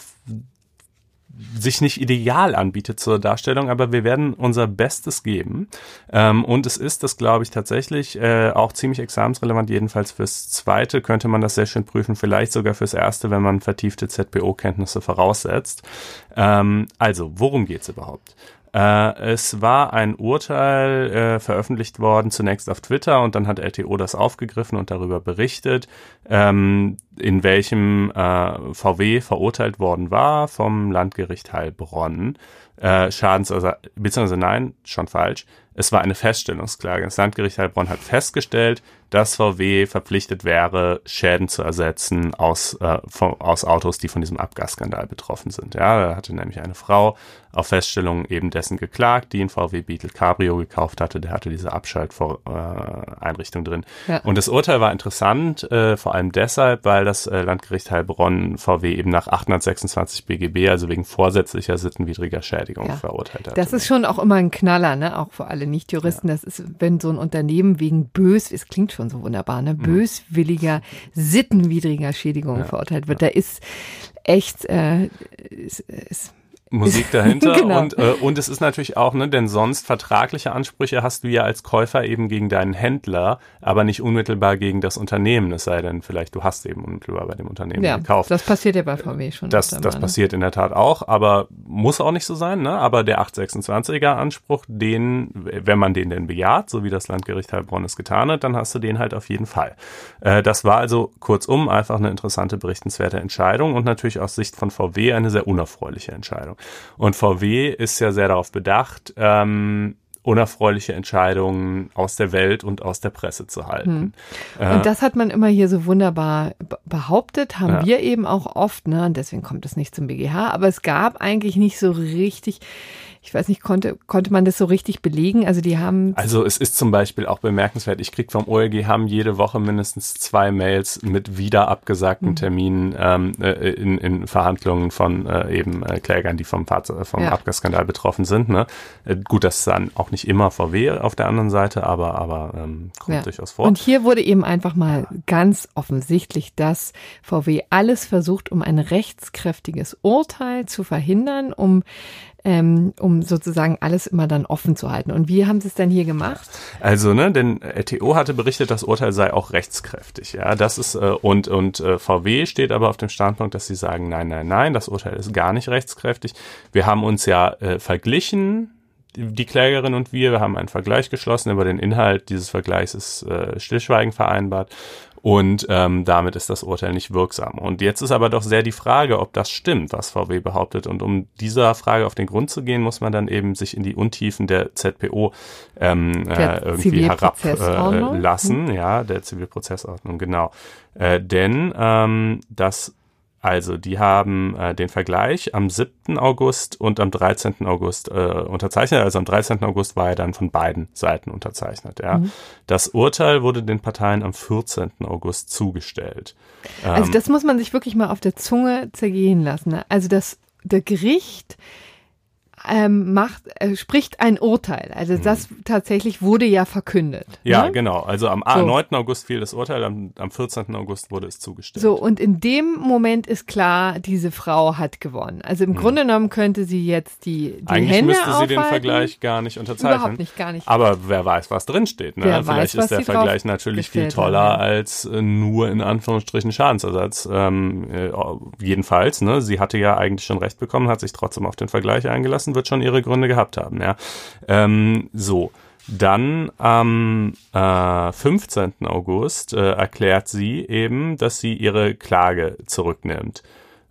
sich nicht ideal anbietet zur Darstellung, aber wir werden unser Bestes geben. Ähm, und es ist das, glaube ich, tatsächlich äh, auch ziemlich examensrelevant, jedenfalls fürs Zweite könnte man das sehr schön prüfen, vielleicht sogar fürs Erste, wenn man vertiefte ZPO-Kenntnisse voraussetzt. Ähm, also, worum geht's überhaupt? Äh, es war ein Urteil äh, veröffentlicht worden, zunächst auf Twitter und dann hat LTO das aufgegriffen und darüber berichtet, ähm, in welchem äh, VW verurteilt worden war vom Landgericht Heilbronn. Äh, Schadens, also, beziehungsweise nein, schon falsch. Es war eine Feststellungsklage. Das Landgericht Heilbronn hat festgestellt, dass VW verpflichtet wäre, Schäden zu ersetzen aus, äh, von, aus Autos, die von diesem Abgasskandal betroffen sind. Ja, da hatte nämlich eine Frau auf Feststellung eben dessen geklagt, die ein VW Beetle Cabrio gekauft hatte. Der hatte diese Abschalteinrichtung drin. Ja. Und das Urteil war interessant, äh, vor allem deshalb, weil das äh, Landgericht Heilbronn VW eben nach 826 BGB, also wegen vorsätzlicher sittenwidriger Schädigung ja. verurteilt hat. Das ist schon auch immer ein Knaller, ne? Auch für alle Nichtjuristen. Ja. Das ist, wenn so ein Unternehmen wegen bös, es klingt schon so wunderbar, ne? Mhm. Böswilliger, sittenwidriger Schädigung verurteilt wird. Da ist echt, äh, ist, ist Musik dahinter genau. und äh, und es ist natürlich auch, ne, denn sonst vertragliche Ansprüche hast du ja als Käufer eben gegen deinen Händler, aber nicht unmittelbar gegen das Unternehmen, es sei denn, vielleicht du hast eben unmittelbar bei dem Unternehmen ja, gekauft. Das passiert ja bei VW schon. Das, das ne? passiert in der Tat auch, aber muss auch nicht so sein, ne? Aber der 826er Anspruch, den, wenn man den denn bejaht, so wie das Landgericht Heilbronn es getan hat, dann hast du den halt auf jeden Fall. Äh, das war also kurzum einfach eine interessante, berichtenswerte Entscheidung und natürlich aus Sicht von VW eine sehr unerfreuliche Entscheidung. Und VW ist ja sehr darauf bedacht, ähm, unerfreuliche Entscheidungen aus der Welt und aus der Presse zu halten. Hm. Und das hat man immer hier so wunderbar behauptet, haben ja. wir eben auch oft, ne, und deswegen kommt es nicht zum BGH, aber es gab eigentlich nicht so richtig ich weiß nicht, konnte, konnte man das so richtig belegen? Also die haben. Also es ist zum Beispiel auch bemerkenswert, ich kriege vom OLG haben jede Woche mindestens zwei Mails mit wieder abgesagten mhm. Terminen ähm, äh, in, in Verhandlungen von äh, eben äh, Klägern, die vom, vom ja. Abgasskandal betroffen sind. Ne? Äh, gut, das ist dann auch nicht immer VW auf der anderen Seite, aber, aber ähm, kommt ja. durchaus vor. Und hier wurde eben einfach mal ganz offensichtlich, dass VW alles versucht, um ein rechtskräftiges Urteil zu verhindern, um ähm, um sozusagen alles immer dann offen zu halten. Und wie haben sie es denn hier gemacht? Also, ne, denn RTO hatte berichtet, das Urteil sei auch rechtskräftig. Ja, das ist äh, und und äh, VW steht aber auf dem Standpunkt, dass sie sagen, nein, nein, nein, das Urteil ist gar nicht rechtskräftig. Wir haben uns ja äh, verglichen die Klägerin und wir, wir haben einen Vergleich geschlossen. Über den Inhalt dieses Vergleichs ist äh, Stillschweigen vereinbart und ähm, damit ist das Urteil nicht wirksam. Und jetzt ist aber doch sehr die Frage, ob das stimmt, was VW behauptet. Und um dieser Frage auf den Grund zu gehen, muss man dann eben sich in die Untiefen der ZPO ähm, äh, irgendwie herablassen, äh, ja, der Zivilprozessordnung, genau. Äh, denn ähm, das also, die haben äh, den Vergleich am 7. August und am 13. August äh, unterzeichnet. Also am 13. August war er dann von beiden Seiten unterzeichnet. Ja. Mhm. Das Urteil wurde den Parteien am 14. August zugestellt. Also ähm, das muss man sich wirklich mal auf der Zunge zergehen lassen. Ne? Also das der Gericht ähm, macht, äh, spricht ein Urteil. Also mhm. das tatsächlich wurde ja verkündet. Ja, ne? genau. Also am so. 9. August fiel das Urteil, am, am 14. August wurde es zugestimmt. So, und in dem Moment ist klar, diese Frau hat gewonnen. Also im mhm. Grunde genommen könnte sie jetzt die, die Eigentlich Hände müsste aufhalten. sie den Vergleich gar nicht unterzeichnen. Überhaupt nicht, gar nicht. Aber wer weiß, was drinsteht. Ne? Wer Vielleicht weiß, ist der Vergleich natürlich viel toller haben. als äh, nur in Anführungsstrichen Schadensersatz. Ähm, äh, jedenfalls, ne? sie hatte ja eigentlich schon recht bekommen, hat sich trotzdem auf den Vergleich eingelassen, wird schon ihre Gründe gehabt haben. Ja, ähm, so. Dann am äh, 15. August äh, erklärt sie eben, dass sie ihre Klage zurücknimmt.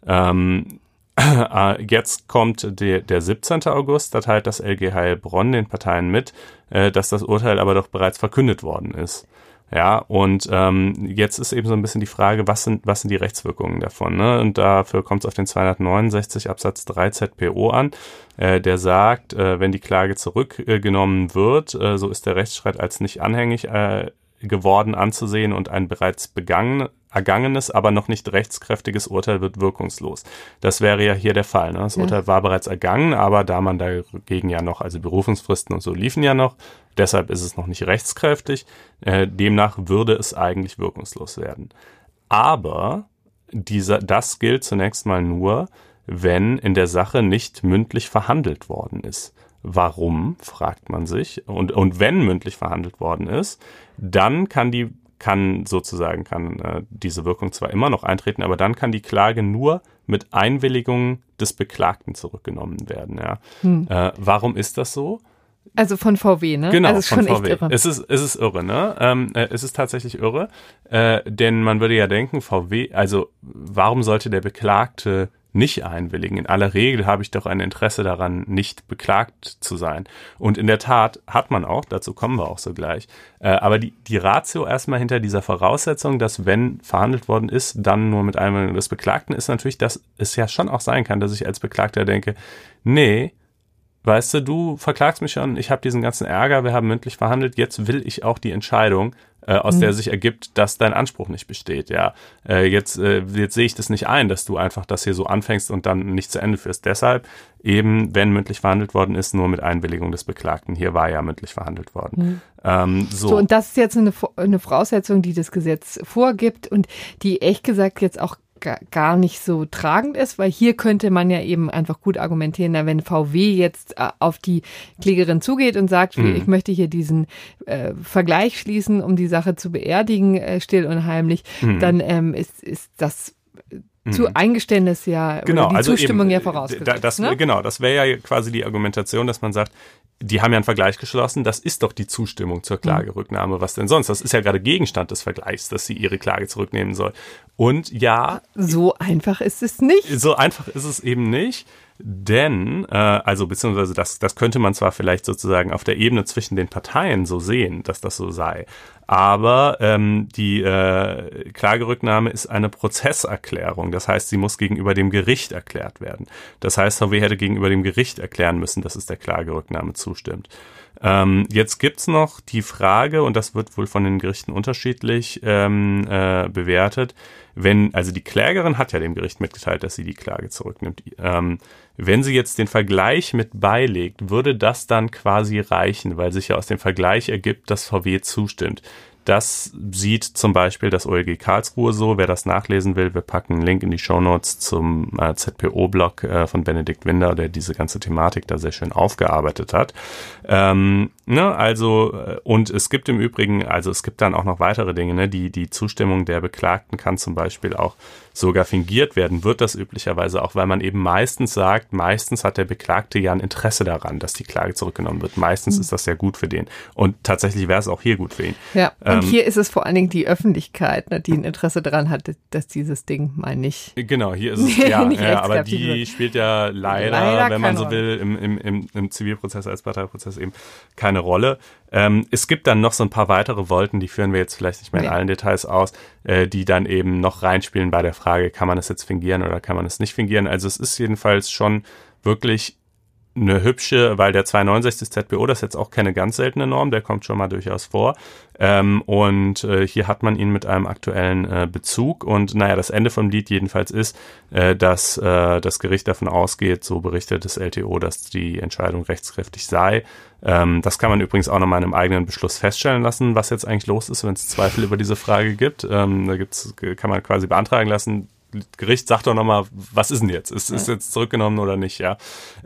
Ähm, äh, jetzt kommt der, der 17. August, da teilt das LG Heilbronn den Parteien mit, äh, dass das Urteil aber doch bereits verkündet worden ist. Ja, und ähm, jetzt ist eben so ein bisschen die Frage, was sind, was sind die Rechtswirkungen davon? Ne? Und dafür kommt es auf den 269 Absatz 3 ZPO an, äh, der sagt, äh, wenn die Klage zurückgenommen wird, äh, so ist der Rechtsstreit als nicht anhängig äh, geworden anzusehen und ein bereits begangen, ergangenes, aber noch nicht rechtskräftiges Urteil wird wirkungslos. Das wäre ja hier der Fall. Ne? Das ja. Urteil war bereits ergangen, aber da man dagegen ja noch, also Berufungsfristen und so liefen ja noch, deshalb ist es noch nicht rechtskräftig. Äh, demnach würde es eigentlich wirkungslos werden. Aber dieser, das gilt zunächst mal nur, wenn in der Sache nicht mündlich verhandelt worden ist. Warum, fragt man sich. Und, und wenn mündlich verhandelt worden ist, dann kann die kann sozusagen kann äh, diese Wirkung zwar immer noch eintreten, aber dann kann die Klage nur mit Einwilligung des Beklagten zurückgenommen werden. Ja. Hm. Äh, warum ist das so? Also von VW, ne? Genau, also ist von VW. Es ist, es ist irre, ne? Ähm, äh, es ist tatsächlich irre, äh, denn man würde ja denken, VW, also warum sollte der Beklagte nicht einwilligen. In aller Regel habe ich doch ein Interesse daran, nicht beklagt zu sein. Und in der Tat hat man auch, dazu kommen wir auch so gleich. Äh, aber die, die Ratio erstmal hinter dieser Voraussetzung, dass wenn verhandelt worden ist, dann nur mit Einwilligung des Beklagten, ist natürlich, dass es ja schon auch sein kann, dass ich als Beklagter denke, nee, weißt du, du verklagst mich schon, ich habe diesen ganzen Ärger, wir haben mündlich verhandelt, jetzt will ich auch die Entscheidung äh, aus mhm. der sich ergibt, dass dein Anspruch nicht besteht. Ja, äh, jetzt äh, jetzt sehe ich das nicht ein, dass du einfach das hier so anfängst und dann nicht zu Ende führst. Deshalb eben, wenn mündlich verhandelt worden ist, nur mit Einwilligung des Beklagten. Hier war ja mündlich verhandelt worden. Mhm. Ähm, so. so und das ist jetzt eine, eine Voraussetzung, die das Gesetz vorgibt und die echt gesagt jetzt auch gar nicht so tragend ist, weil hier könnte man ja eben einfach gut argumentieren, na, wenn VW jetzt äh, auf die Klägerin zugeht und sagt, mhm. ich möchte hier diesen äh, Vergleich schließen, um die Sache zu beerdigen, äh, still und heimlich, mhm. dann ähm, ist, ist das zu mhm. Eingeständnis ja genau, die also Zustimmung eben, ja vorausgesetzt. Das, ne? Genau, das wäre ja quasi die Argumentation, dass man sagt, die haben ja einen Vergleich geschlossen, das ist doch die Zustimmung zur mhm. Klagerücknahme. Was denn sonst? Das ist ja gerade Gegenstand des Vergleichs, dass sie ihre Klage zurücknehmen soll. Und ja. So einfach ist es nicht. So einfach ist es eben nicht. Denn, äh, also beziehungsweise das, das könnte man zwar vielleicht sozusagen auf der Ebene zwischen den Parteien so sehen, dass das so sei, aber ähm, die äh, Klagerücknahme ist eine Prozesserklärung. Das heißt, sie muss gegenüber dem Gericht erklärt werden. Das heißt, VW hätte gegenüber dem Gericht erklären müssen, dass es der Klagerücknahme zustimmt. Ähm, jetzt gibt's noch die Frage, und das wird wohl von den Gerichten unterschiedlich ähm, äh, bewertet, wenn, also die Klägerin hat ja dem Gericht mitgeteilt, dass sie die Klage zurücknimmt. Ähm, wenn sie jetzt den Vergleich mit beilegt, würde das dann quasi reichen, weil sich ja aus dem Vergleich ergibt, dass VW zustimmt. Das sieht zum Beispiel das OLG Karlsruhe so. Wer das nachlesen will, wir packen einen Link in die Show Notes zum äh, ZPO-Blog äh, von Benedikt Winder, der diese ganze Thematik da sehr schön aufgearbeitet hat. Ähm, ne, also, äh, und es gibt im Übrigen, also es gibt dann auch noch weitere Dinge, ne, die, die Zustimmung der Beklagten kann zum Beispiel auch sogar fingiert werden, wird das üblicherweise auch, weil man eben meistens sagt, meistens hat der Beklagte ja ein Interesse daran, dass die Klage zurückgenommen wird. Meistens mhm. ist das ja gut für den. Und tatsächlich wäre es auch hier gut für ihn. Ja, und ähm, hier ist es vor allen Dingen die Öffentlichkeit, ne, die ein Interesse daran hat, dass dieses Ding mal nicht. Genau, hier ist es, ja, ja aber die spielt ja leider, leider wenn man so will, im, im, im, im Zivilprozess als Parteiprozess eben keine Rolle. Ähm, es gibt dann noch so ein paar weitere Wolken, die führen wir jetzt vielleicht nicht mehr in allen Details aus, äh, die dann eben noch reinspielen bei der Frage, kann man es jetzt fingieren oder kann man es nicht fingieren. Also es ist jedenfalls schon wirklich eine hübsche, weil der 269 ZPO, das ist jetzt auch keine ganz seltene Norm, der kommt schon mal durchaus vor. Ähm, und äh, hier hat man ihn mit einem aktuellen äh, Bezug. Und naja, das Ende vom Lied jedenfalls ist, äh, dass äh, das Gericht davon ausgeht, so berichtet das LTO, dass die Entscheidung rechtskräftig sei. Ähm, das kann man übrigens auch nochmal in einem eigenen Beschluss feststellen lassen, was jetzt eigentlich los ist, wenn es Zweifel über diese Frage gibt. Ähm, da gibt's, kann man quasi beantragen lassen, Gericht sagt doch nochmal, was ist denn jetzt? Ist, ist jetzt zurückgenommen oder nicht, ja?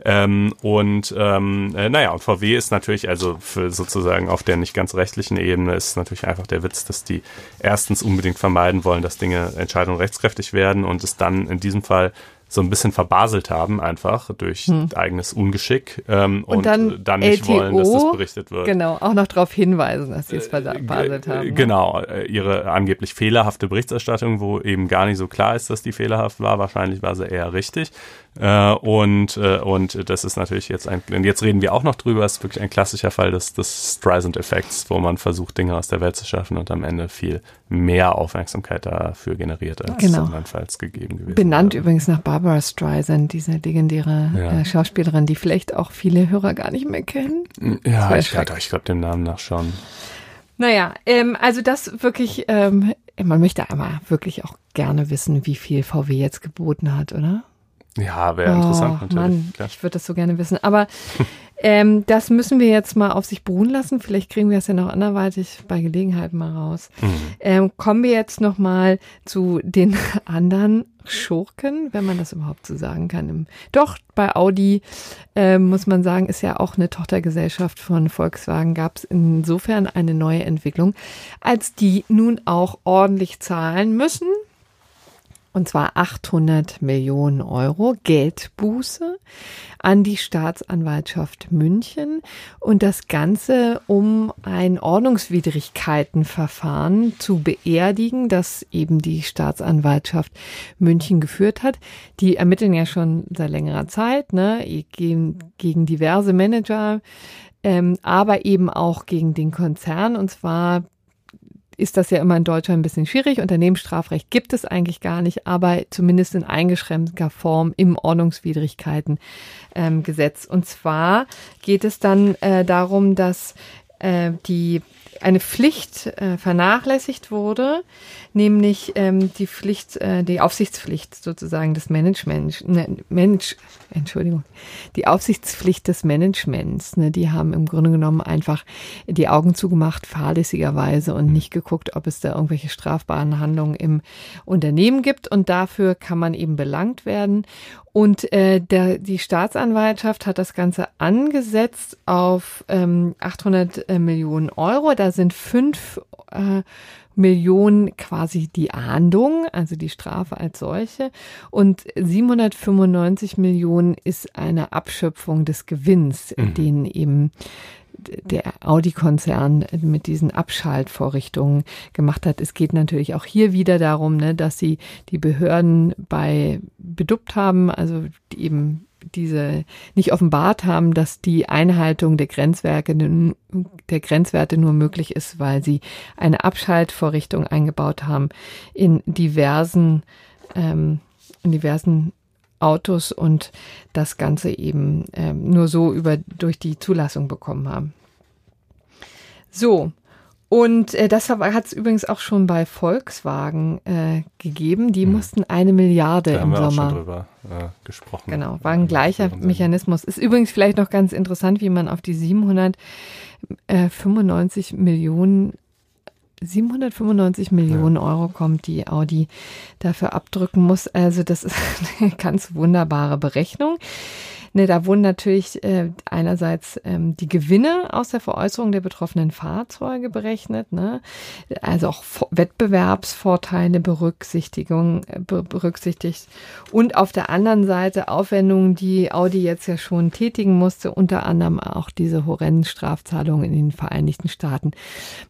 Ähm, und ähm, äh, naja, und VW ist natürlich, also für sozusagen auf der nicht ganz rechtlichen Ebene ist natürlich einfach der Witz, dass die erstens unbedingt vermeiden wollen, dass Dinge, Entscheidungen rechtskräftig werden und es dann in diesem Fall so ein bisschen verbaselt haben, einfach durch hm. eigenes Ungeschick ähm, und, und dann, dann nicht LTO, wollen, dass das berichtet wird. Genau, auch noch darauf hinweisen, dass sie es äh, verbaselt haben. Ne? Genau, äh, ihre angeblich fehlerhafte Berichterstattung, wo eben gar nicht so klar ist, dass die fehlerhaft war. Wahrscheinlich war sie eher richtig. Äh, und, äh, und das ist natürlich jetzt ein, jetzt reden wir auch noch drüber, ist wirklich ein klassischer Fall des, des Streisand-Effekts, wo man versucht, Dinge aus der Welt zu schaffen und am Ende viel mehr Aufmerksamkeit dafür generiert, als genau. andernfalls gegeben gewesen Benannt wäre. übrigens nach Barbara Streisand, diese legendäre ja. äh, Schauspielerin, die vielleicht auch viele Hörer gar nicht mehr kennen. Ja, ich, ja, ich glaube dem Namen nach schon. Naja, ähm, also das wirklich, ähm, man möchte einmal wirklich auch gerne wissen, wie viel VW jetzt geboten hat, oder? Ja, wäre oh, interessant natürlich. Mann, ich würde das so gerne wissen. Aber ähm, das müssen wir jetzt mal auf sich beruhen lassen. Vielleicht kriegen wir es ja noch anderweitig bei Gelegenheit mal raus. Mhm. Ähm, kommen wir jetzt noch mal zu den anderen Schurken, wenn man das überhaupt so sagen kann. Doch, bei Audi äh, muss man sagen, ist ja auch eine Tochtergesellschaft von Volkswagen, gab es insofern eine neue Entwicklung, als die nun auch ordentlich zahlen müssen und zwar 800 Millionen Euro Geldbuße an die Staatsanwaltschaft München und das Ganze, um ein Ordnungswidrigkeitenverfahren zu beerdigen, das eben die Staatsanwaltschaft München geführt hat. Die ermitteln ja schon seit längerer Zeit, ne, gegen, diverse Manager, ähm, aber eben auch gegen den Konzern und zwar ist das ja immer in Deutschland ein bisschen schwierig. Unternehmensstrafrecht gibt es eigentlich gar nicht, aber zumindest in eingeschränkter Form im Ordnungswidrigkeitengesetz. Ähm, Und zwar geht es dann äh, darum, dass äh, die eine Pflicht äh, vernachlässigt wurde, nämlich ähm, die Pflicht, äh, die Aufsichtspflicht sozusagen des Managements, ne, Mensch, Entschuldigung, die Aufsichtspflicht des Managements. Ne, die haben im Grunde genommen einfach die Augen zugemacht, fahrlässigerweise und nicht geguckt, ob es da irgendwelche strafbaren Handlungen im Unternehmen gibt. Und dafür kann man eben belangt werden. Und äh, der, die Staatsanwaltschaft hat das Ganze angesetzt auf ähm, 800 äh, Millionen Euro. Da sind fünf äh, Millionen quasi die Ahndung, also die Strafe als solche. Und 795 Millionen ist eine Abschöpfung des Gewinns, mhm. den eben der Audi-Konzern mit diesen Abschaltvorrichtungen gemacht hat. Es geht natürlich auch hier wieder darum, ne, dass sie die Behörden bei beduppt haben, also eben diese nicht offenbart haben, dass die Einhaltung der Grenzwerke der Grenzwerte nur möglich ist, weil sie eine Abschaltvorrichtung eingebaut haben in diversen ähm, in diversen Autos und das Ganze eben ähm, nur so über durch die Zulassung bekommen haben. So, und äh, das hat es übrigens auch schon bei Volkswagen äh, gegeben. Die hm. mussten eine Milliarde da im haben wir Sommer. Auch schon drüber äh, gesprochen. Genau, war ein gleicher Mechanismus. Ist übrigens vielleicht noch ganz interessant, wie man auf die 795 Millionen 795 Millionen ja. Euro kommt, die Audi dafür abdrücken muss. Also das ist eine ganz wunderbare Berechnung. Ne, da wurden natürlich äh, einerseits ähm, die Gewinne aus der Veräußerung der betroffenen Fahrzeuge berechnet, ne? also auch Wettbewerbsvorteile Berücksichtigung, äh, berücksichtigt und auf der anderen Seite Aufwendungen, die Audi jetzt ja schon tätigen musste, unter anderem auch diese horrenden Strafzahlungen in den Vereinigten Staaten.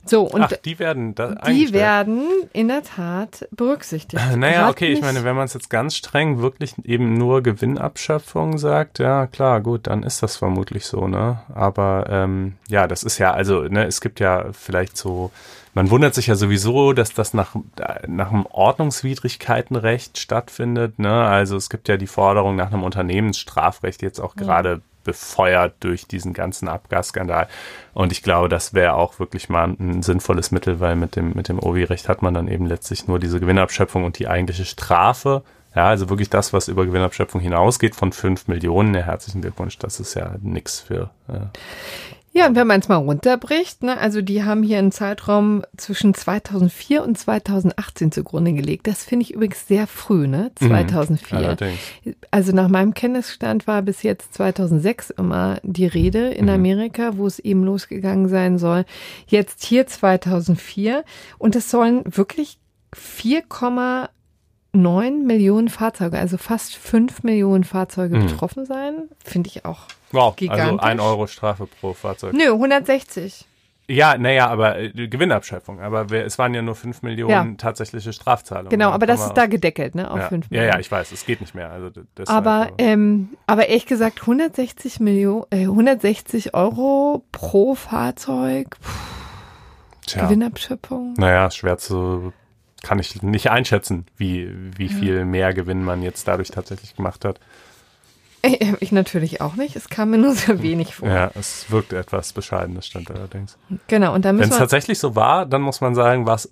So und Ach, die werden die werden in der Tat berücksichtigt. Naja, Hat okay, ich meine, wenn man es jetzt ganz streng wirklich eben nur Gewinnabschöpfung sagt, ja, ja, klar, gut, dann ist das vermutlich so, ne? Aber ähm, ja, das ist ja, also, ne, es gibt ja vielleicht so, man wundert sich ja sowieso, dass das nach, nach einem Ordnungswidrigkeitenrecht stattfindet, ne? Also es gibt ja die Forderung nach einem Unternehmensstrafrecht jetzt auch ja. gerade befeuert durch diesen ganzen Abgasskandal. Und ich glaube, das wäre auch wirklich mal ein sinnvolles Mittel, weil mit dem, mit dem OVI-Recht hat man dann eben letztlich nur diese Gewinnabschöpfung und die eigentliche Strafe ja, also wirklich das, was über Gewinnabschöpfung hinausgeht von fünf Millionen. Ja, herzlichen Glückwunsch, das ist ja nix für. Äh, ja, und wenn man es mal runterbricht, ne, also die haben hier einen Zeitraum zwischen 2004 und 2018 zugrunde gelegt. Das finde ich übrigens sehr früh, ne? 2004. Mhm, also nach meinem Kenntnisstand war bis jetzt 2006 immer die Rede in mhm. Amerika, wo es eben losgegangen sein soll. Jetzt hier 2004 und es sollen wirklich 4, 9 Millionen Fahrzeuge, also fast 5 Millionen Fahrzeuge mhm. betroffen sein. Finde ich auch wow, gigantisch. Also 1 Euro Strafe pro Fahrzeug. Nö, 160. Ja, naja, aber äh, Gewinnabschöpfung. Aber wir, es waren ja nur 5 Millionen ja. tatsächliche Strafzahlungen. Genau, aber das ist da gedeckelt, ne? Auf ja. 5 Millionen. Ja, ja, ich weiß, es geht nicht mehr. Also aber, ähm, aber ehrlich gesagt, 160 Millionen, äh, 160 Euro pro Fahrzeug. Puh, Gewinnabschöpfung. Naja, schwer zu kann ich nicht einschätzen, wie, wie viel mehr Gewinn man jetzt dadurch tatsächlich gemacht hat. Ich natürlich auch nicht. Es kam mir nur sehr wenig vor. Ja, es wirkt etwas bescheiden, das stand allerdings. Genau, und dann Wenn es tatsächlich so war, dann muss man sagen, war es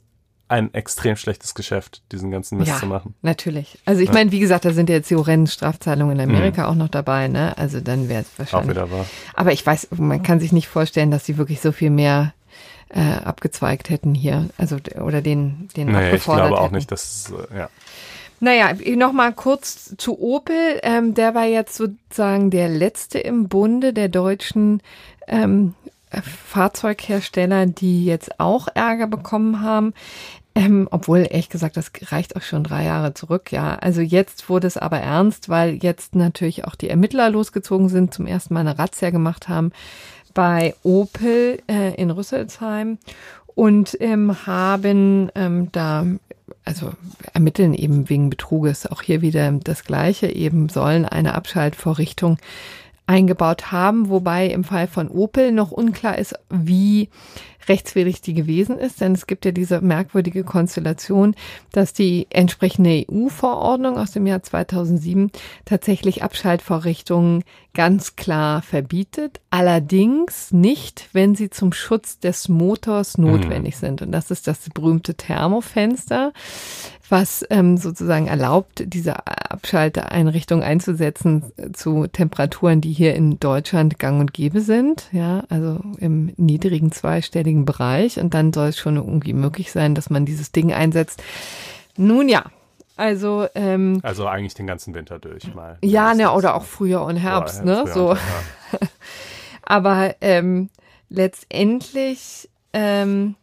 ein extrem schlechtes Geschäft, diesen ganzen Mist ja, zu machen. Natürlich. Also ich ja. meine, wie gesagt, da sind jetzt die horrenden Strafzahlungen in Amerika mhm. auch noch dabei, ne? Also dann wäre es wahrscheinlich. Auch wieder wahr. Aber ich weiß, man kann sich nicht vorstellen, dass sie wirklich so viel mehr äh, abgezweigt hätten hier, also oder den den naja, ich glaube auch hätten. nicht, dass äh, ja. Naja, noch mal kurz zu Opel. Ähm, der war jetzt sozusagen der letzte im Bunde der deutschen ähm, Fahrzeughersteller, die jetzt auch Ärger bekommen haben. Ähm, obwohl, ehrlich gesagt, das reicht auch schon drei Jahre zurück, ja. Also jetzt wurde es aber ernst, weil jetzt natürlich auch die Ermittler losgezogen sind, zum ersten Mal eine Razzia gemacht haben bei Opel äh, in Rüsselsheim und ähm, haben ähm, da also ermitteln eben wegen Betruges. Auch hier wieder das Gleiche, eben sollen eine Abschaltvorrichtung eingebaut haben, wobei im Fall von Opel noch unklar ist, wie rechtswidrig die gewesen ist, denn es gibt ja diese merkwürdige Konstellation, dass die entsprechende EU-Verordnung aus dem Jahr 2007 tatsächlich Abschaltvorrichtungen ganz klar verbietet, allerdings nicht, wenn sie zum Schutz des Motors notwendig mhm. sind. Und das ist das berühmte Thermofenster was ähm, sozusagen erlaubt, diese Abschalteinrichtung einzusetzen zu Temperaturen, die hier in Deutschland gang und gäbe sind, ja, also im niedrigen zweistelligen Bereich. Und dann soll es schon irgendwie möglich sein, dass man dieses Ding einsetzt. Nun ja, also ähm, also eigentlich den ganzen Winter durch mal. Ja, ne, oder auch Frühjahr und Herbst, ne, so. ja. Aber ähm, letztendlich ähm,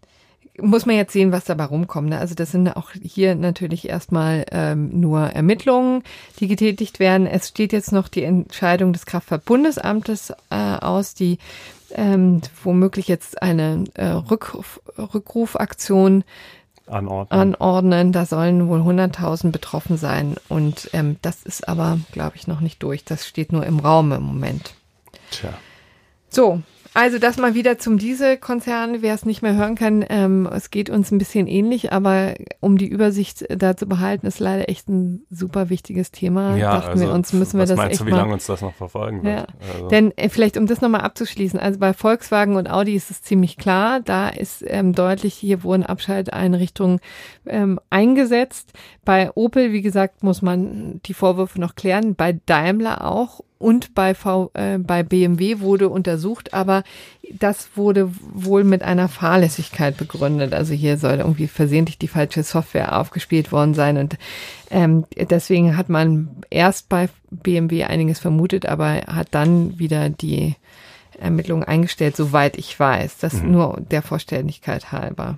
muss man jetzt sehen, was dabei rumkommt. Ne? Also das sind auch hier natürlich erstmal ähm, nur Ermittlungen, die getätigt werden. Es steht jetzt noch die Entscheidung des Kraftfahrtbundesamtes äh, aus, die ähm, womöglich jetzt eine äh, Rückruf, Rückrufaktion anordnen. anordnen. Da sollen wohl 100.000 betroffen sein. Und ähm, das ist aber, glaube ich, noch nicht durch. Das steht nur im Raum im Moment. Tja. So, also das mal wieder zum Dieselkonzern, wer es nicht mehr hören kann, ähm, es geht uns ein bisschen ähnlich, aber um die Übersicht da zu behalten, ist leider echt ein super wichtiges Thema. Ja, Dachten also, wir uns, müssen wir was das meinst echt du, wie lange uns das noch verfolgen wird? Ja. Also, Denn äh, vielleicht, um das nochmal abzuschließen, also bei Volkswagen und Audi ist es ziemlich klar, da ist ähm, deutlich, hier wurden Abschalteinrichtungen ähm, eingesetzt. Bei Opel, wie gesagt, muss man die Vorwürfe noch klären, bei Daimler auch und bei, v, äh, bei BMW wurde untersucht, aber das wurde wohl mit einer Fahrlässigkeit begründet. Also hier soll irgendwie versehentlich die falsche Software aufgespielt worden sein und ähm, deswegen hat man erst bei BMW einiges vermutet, aber hat dann wieder die Ermittlungen eingestellt, soweit ich weiß. Das Mhm. nur der Vollständigkeit halber.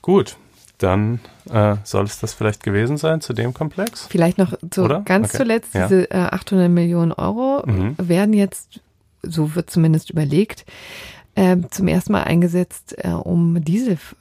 gut, dann äh, soll es das vielleicht gewesen sein zu dem Komplex. Vielleicht noch Oder? ganz Okay. zuletzt, Ja. diese äh, 800 Millionen Euro Mhm. werden jetzt, so wird zumindest überlegt, äh, zum ersten Mal eingesetzt, äh, um Dieselfahrer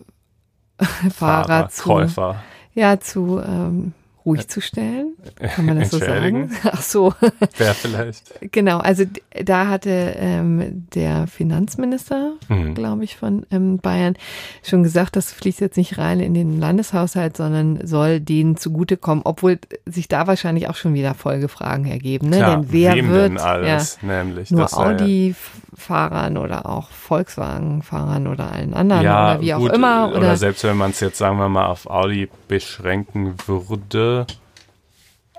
Fahrer, zu, Käufer. ja, zu ähm, ruhig zu stellen. Kann man das so sagen? Ach so, Wer vielleicht? genau. Also da hatte ähm, der Finanzminister Mhm. glaube ich, von ähm, Bayern schon gesagt, das fließt jetzt nicht rein in den Landeshaushalt, sondern soll denen zugutekommen, obwohl sich da wahrscheinlich auch schon wieder Folgefragen ergeben. Ne? Tja, denn wer wird denn alles? Nämlich ja, nur sei ja- Audi-Fahrern oder auch Volkswagen-Fahrern oder allen anderen ja, oder wie auch gut, immer? Oder, Oder, selbst wenn man es jetzt, sagen wir mal, auf Audi beschränken würde,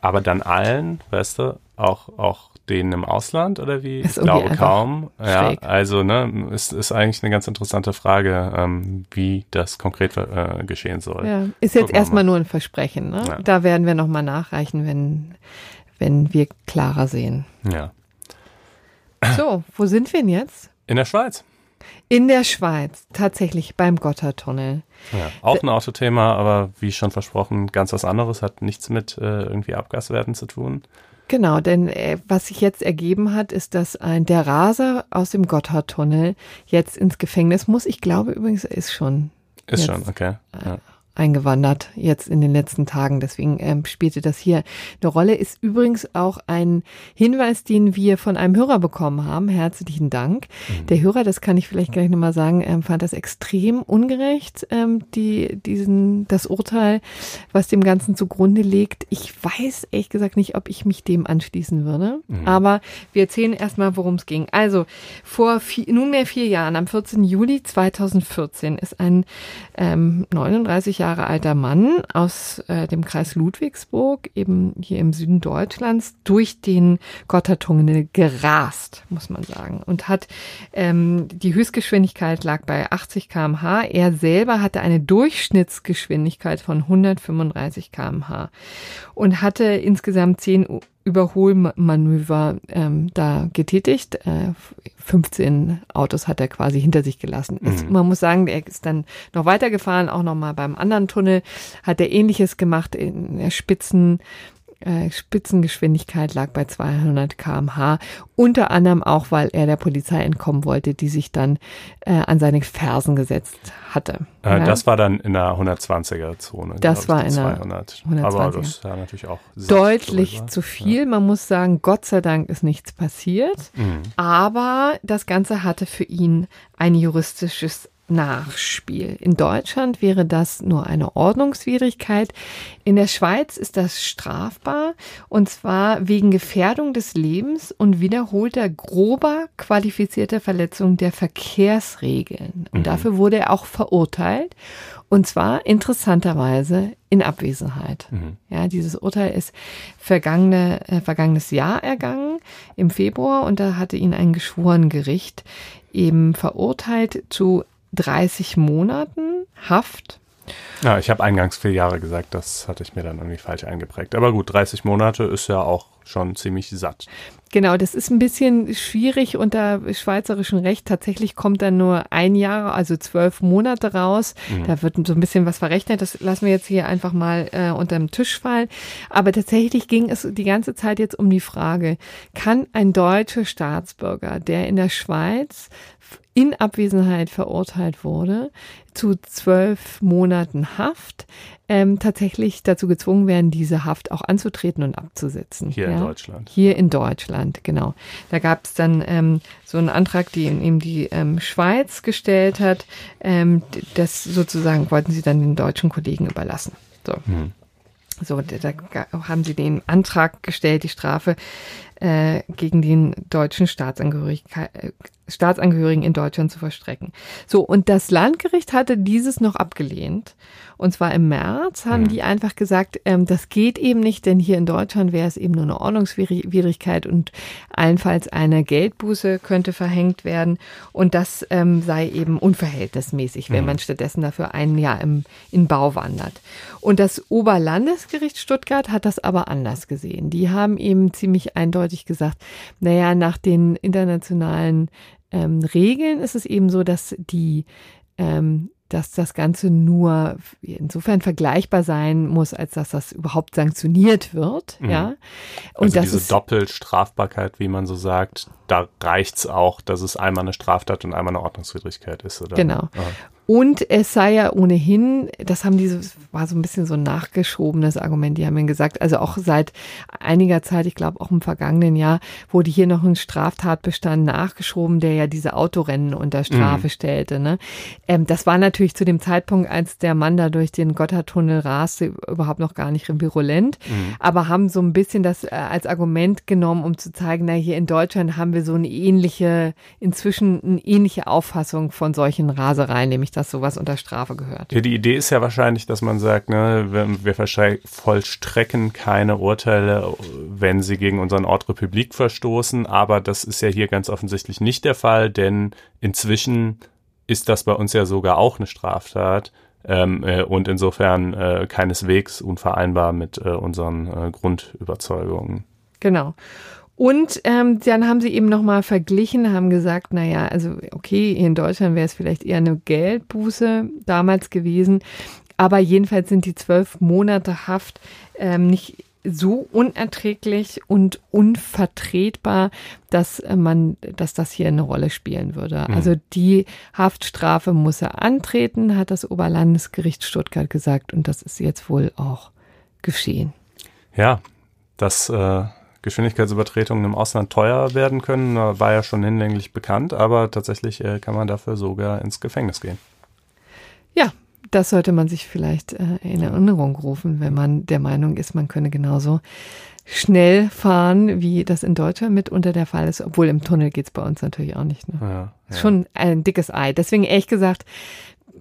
aber dann allen, weißt du, auch, auch denen im Ausland oder wie? Ist ich glaube kaum. Ja, schräg. also, ne, ist, ist eigentlich eine ganz interessante Frage, ähm, wie das konkret äh, geschehen soll. ja, ist jetzt Gucken erstmal mal. nur ein Versprechen. Ne? Ja. Da werden wir nochmal nachreichen, wenn, wenn wir klarer sehen. ja. So, wo sind wir denn jetzt? In der Schweiz. In der Schweiz, tatsächlich beim Gotthardtunnel. Ja, auch ein Autothema, aber wie schon versprochen, ganz was anderes, hat nichts mit äh, irgendwie Abgaswerten zu tun. Genau, denn äh, was sich jetzt ergeben hat, ist, dass ein der Raser aus dem Gotthardtunnel jetzt ins Gefängnis muss. Ich glaube übrigens, er ist schon Ist Jetzt. schon, okay. Ja. Eingewandert jetzt in den letzten Tagen. Deswegen ähm, spielte das hier eine Rolle. Ist übrigens auch ein Hinweis, den wir von einem Hörer bekommen haben. Herzlichen Dank. Der Hörer, das kann ich vielleicht gleich nochmal sagen, ähm, fand das extrem ungerecht, ähm, die, diesen, das Urteil, was dem Ganzen zugrunde liegt. Ich weiß ehrlich gesagt nicht, ob ich mich dem anschließen würde. Aber wir erzählen erstmal, worum es ging. Also, vor vier, nunmehr vier Jahren, am 14. Juli 2014, ist ein ähm, 39 Jahre alter Mann aus äh, dem Kreis Ludwigsburg, eben hier im Süden Deutschlands, durch den Gotthardtunnel gerast, muss man sagen. Und hat ähm, die Höchstgeschwindigkeit lag bei 80 km/h. Er selber hatte eine Durchschnittsgeschwindigkeit von 135 km/h und hatte insgesamt zehn Überholmanöver ähm, da getätigt. Äh, 15 Autos hat er quasi hinter sich gelassen. Ist, man muss sagen, er ist dann noch weitergefahren, auch noch mal beim anderen Tunnel hat er ähnliches gemacht in der Spitzen äh, Spitzengeschwindigkeit lag bei 200 km/h, unter anderem auch, weil er der Polizei entkommen wollte, die sich dann äh, an seine Fersen gesetzt hatte. Äh, Ja. Das war dann in der 120er-Zone. Das war in der 200. 120er. Aber das ja natürlich auch deutlich drüber. zu viel. Man muss sagen, Gott sei Dank ist nichts passiert. Mhm. Aber das Ganze hatte für ihn ein juristisches Nachspiel. In Deutschland wäre das nur eine Ordnungswidrigkeit. In der Schweiz ist das strafbar und zwar wegen Gefährdung des Lebens und wiederholter grober qualifizierter Verletzung der Verkehrsregeln. Und dafür wurde er auch verurteilt und zwar interessanterweise in Abwesenheit. Ja, dieses Urteil ist vergangene, äh, vergangenes Jahr ergangen im Februar und da hatte ihn ein Geschworengericht eben verurteilt zu 30 Monaten Haft. Ja, ich habe eingangs vier Jahre gesagt, das hatte ich mir dann irgendwie falsch eingeprägt. Aber gut, 30 Monate ist ja auch schon ziemlich satt. Genau, das ist ein bisschen schwierig unter schweizerischem Recht. Tatsächlich kommt dann nur ein Jahr, also zwölf Monate raus. Da wird so ein bisschen was verrechnet. Das lassen wir jetzt hier einfach mal äh, unter dem Tisch fallen. Aber tatsächlich ging es die ganze Zeit jetzt um die Frage, kann ein deutscher Staatsbürger, der in der Schweiz in Abwesenheit verurteilt wurde zu zwölf Monaten Haft, ähm, tatsächlich dazu gezwungen werden, diese Haft auch anzutreten und abzusetzen. Hier ja? in Deutschland. Hier in Deutschland, genau. Da gab es dann ähm, so einen Antrag, den eben die ähm, Schweiz gestellt hat. Ähm, das sozusagen wollten sie dann den deutschen Kollegen überlassen. So. Hm. So, da haben sie den Antrag gestellt, die Strafe äh, gegen den deutschen äh, Staatsangehörigen in Deutschland zu verstrecken. So, und das Landgericht hatte dieses noch abgelehnt. Und zwar im März haben mhm. die einfach gesagt, ähm, das geht eben nicht, denn hier in Deutschland wäre es eben nur eine Ordnungswidrigkeit und allenfalls eine Geldbuße könnte verhängt werden. Und das ähm, sei eben unverhältnismäßig, wenn mhm. man stattdessen dafür ein Jahr im, in Bau wandert. Und das Oberlandesgericht Stuttgart hat das aber anders gesehen. Die haben eben ziemlich eindeutig gesagt, naja, nach den internationalen ähm, Regeln ist es eben so, dass die ähm, dass das Ganze nur insofern vergleichbar sein muss, als dass das überhaupt sanktioniert wird. Mhm. Ja. Und also das diese ist, Doppelstrafbarkeit, wie man so sagt, da reicht's auch, dass es einmal eine Straftat und einmal eine Ordnungswidrigkeit ist, oder? Genau. Aha. Und es sei ja ohnehin, das haben diese, war so ein bisschen so ein nachgeschobenes Argument, die haben mir gesagt, also auch seit einiger Zeit, ich glaube auch im vergangenen Jahr, wurde hier noch ein Straftatbestand nachgeschoben, der ja diese Autorennen unter Strafe mhm. stellte. Ne? Ähm, das war natürlich zu dem Zeitpunkt, als der Mann da durch den Gotthardtunnel raste, überhaupt noch gar nicht virulent, mhm. aber haben so ein bisschen das äh, als Argument genommen, um zu zeigen, na hier in Deutschland haben wir so eine ähnliche, inzwischen eine ähnliche Auffassung von solchen Rasereien, nämlich dass sowas unter Strafe gehört. Ja, die Idee ist ja wahrscheinlich, dass man sagt, ne, wir, wir vollstrecken keine Urteile, wenn sie gegen unseren Ort Republik verstoßen, aber das ist ja hier ganz offensichtlich nicht der Fall, denn inzwischen ist das bei uns ja sogar auch eine Straftat. Ähm, äh, und insofern äh, keineswegs unvereinbar mit äh, unseren äh, Grundüberzeugungen. Genau. Und ähm, dann haben sie eben nochmal verglichen, haben gesagt, na ja, also okay, in Deutschland wäre es vielleicht eher eine Geldbuße damals gewesen, aber jedenfalls sind die zwölf Monate Haft ähm, nicht so unerträglich und unvertretbar, dass man, dass das hier eine Rolle spielen würde. Mhm. Also die Haftstrafe muss er antreten, hat das Oberlandesgericht Stuttgart gesagt, und das ist jetzt wohl auch geschehen. Ja, das äh, Geschwindigkeitsübertretungen im Ausland teuer werden können, war ja schon hinlänglich bekannt, aber tatsächlich äh, kann man dafür sogar ins Gefängnis gehen. Ja, das sollte man sich vielleicht äh, in Erinnerung rufen, wenn man der Meinung ist, man könne genauso schnell fahren, wie das in Deutschland mitunter der Fall ist, obwohl im Tunnel geht's bei uns natürlich auch nicht. Ne? Ja, ja. Schon ein dickes Ei. Deswegen ehrlich gesagt,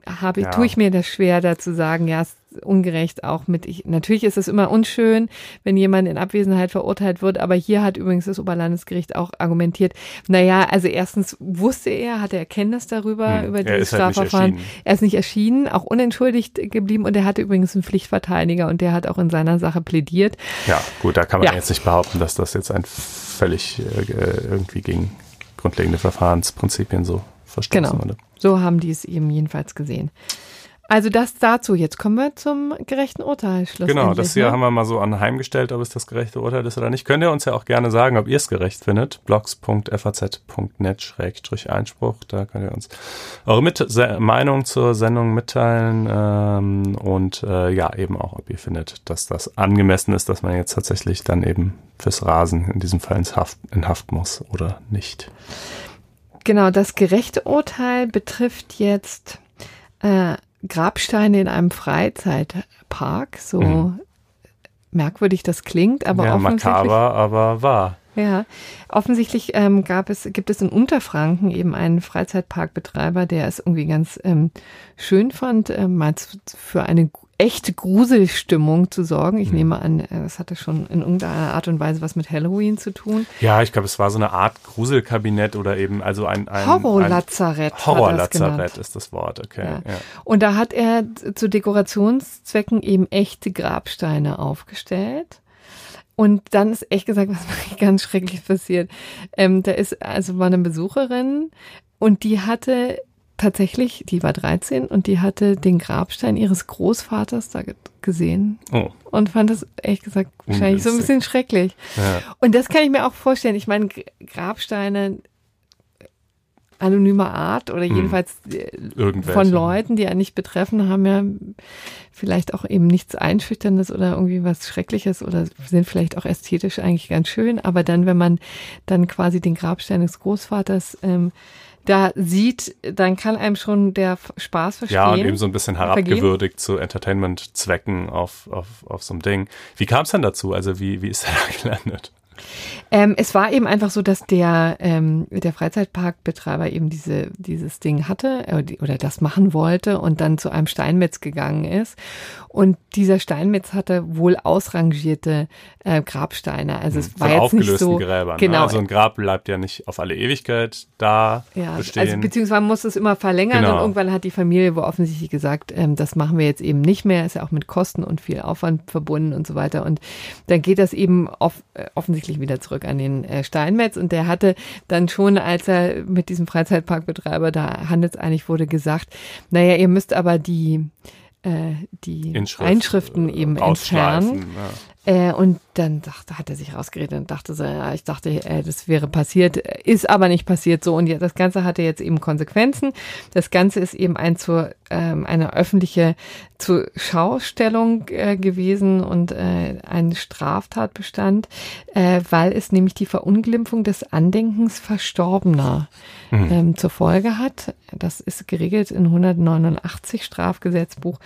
habe, ja. tue ich mir das schwer, da zu sagen, ja, es ungerecht auch mit, ich, natürlich ist es immer unschön, wenn jemand in Abwesenheit verurteilt wird, aber hier hat übrigens das Oberlandesgericht auch argumentiert, naja, also erstens wusste er, hatte er Kenntnis darüber, hm. über dieses halt Strafverfahren. Halt er ist nicht erschienen, auch unentschuldigt geblieben und er hatte übrigens einen Pflichtverteidiger und der hat auch in seiner Sache plädiert. Ja, gut, da kann man ja. jetzt nicht behaupten, dass das jetzt ein völlig äh, irgendwie gegen grundlegende Verfahrensprinzipien so verstoßen genau. wurde. So haben die es eben jedenfalls gesehen. Also das dazu. Jetzt kommen wir zum gerechten Urteil. Genau, das hier ne? haben wir mal so anheimgestellt, ob es das gerechte Urteil ist oder nicht. Könnt ihr uns ja auch gerne sagen, ob ihr es gerecht findet. blogs.faz.net-einspruch. Da könnt ihr uns eure Mit Meinung zur Sendung mitteilen ähm, und äh, ja, eben auch, ob ihr findet, dass das angemessen ist, dass man jetzt tatsächlich dann eben fürs Rasen in diesem Fall ins Haft, in Haft muss oder nicht. Genau, das gerechte Urteil betrifft jetzt äh, Grabsteine in einem Freizeitpark. So mhm. merkwürdig das klingt, aber ja, offensichtlich. makaber, aber wahr. Ja, offensichtlich ähm, gab es, gibt es in Unterfranken eben einen Freizeitparkbetreiber, der es irgendwie ganz ähm, schön fand, ähm, mal für eine echte Gruselstimmung zu sorgen. Ich hm. nehme an, es hatte schon in irgendeiner Art und Weise was mit Halloween zu tun. Ja, ich glaube, es war so eine Art Gruselkabinett oder eben also ein, ein Horrorlazarett. Horrorlazarett ist das Wort, okay. Ja. Ja. Und da hat er zu Dekorationszwecken eben echte Grabsteine aufgestellt. Und dann ist echt gesagt, was ganz schrecklich passiert. Ähm, da ist, also war eine Besucherin und die hatte tatsächlich, die war 13 und die hatte den Grabstein ihres Großvaters da gesehen oh. und fand das ehrlich gesagt wahrscheinlich so ein bisschen schrecklich. Ja. Und das kann ich mir auch vorstellen. Ich meine, Grabsteine anonymer Art oder Hm. jedenfalls äh, Irgendwelche. von Leuten, die einen nicht betreffen, haben ja vielleicht auch eben nichts Einschüchterndes oder irgendwie was Schreckliches oder sind vielleicht auch ästhetisch eigentlich ganz schön. Aber dann, wenn man dann quasi den Grabstein des Großvaters ähm, da sieht, dann kann einem schon der Spaß verstehen. Ja, und eben so ein bisschen herabgewürdigt zu Entertainment-Zwecken auf, auf, auf so einem Ding. Wie kam es denn dazu? Also wie, wie ist er da gelandet? Ähm, es war eben einfach so, dass der, ähm, der Freizeitparkbetreiber eben diese, dieses Ding hatte äh, oder das machen wollte und dann zu einem Steinmetz gegangen ist. Und dieser Steinmetz hatte wohl ausrangierte äh, Grabsteine. Also es war Von jetzt nicht aufgelösten so. Gräbern. Genau. Ne? Also ein Grab bleibt ja nicht auf alle Ewigkeit da Ja, bestehen. also beziehungsweise man muss es immer verlängern Genau. und irgendwann hat die Familie wohl offensichtlich gesagt, ähm, das machen wir jetzt eben nicht mehr, ist ja auch mit Kosten und viel Aufwand verbunden und so weiter und dann geht das eben off, äh, offensichtlich wieder zurück an den äh, Steinmetz und der hatte dann schon, als er mit diesem Freizeitparkbetreiber da handelseinig wurde, gesagt, naja, ihr müsst aber die äh, die Inschrift, Einschriften äh, eben entfernen. Ja. Äh, und dann dachte, hat er sich rausgeredet und dachte so, ja, ich dachte, äh, das wäre passiert, ist aber nicht passiert so. Und ja, das Ganze hatte jetzt eben Konsequenzen. Das Ganze ist eben ein zur, ähm, eine öffentliche zur Schaustellung äh, gewesen und äh, ein Straftatbestand, äh, weil es nämlich die Verunglimpfung des Andenkens Verstorbener ähm, zur Folge hat. Das ist geregelt in 189 Strafgesetzbuch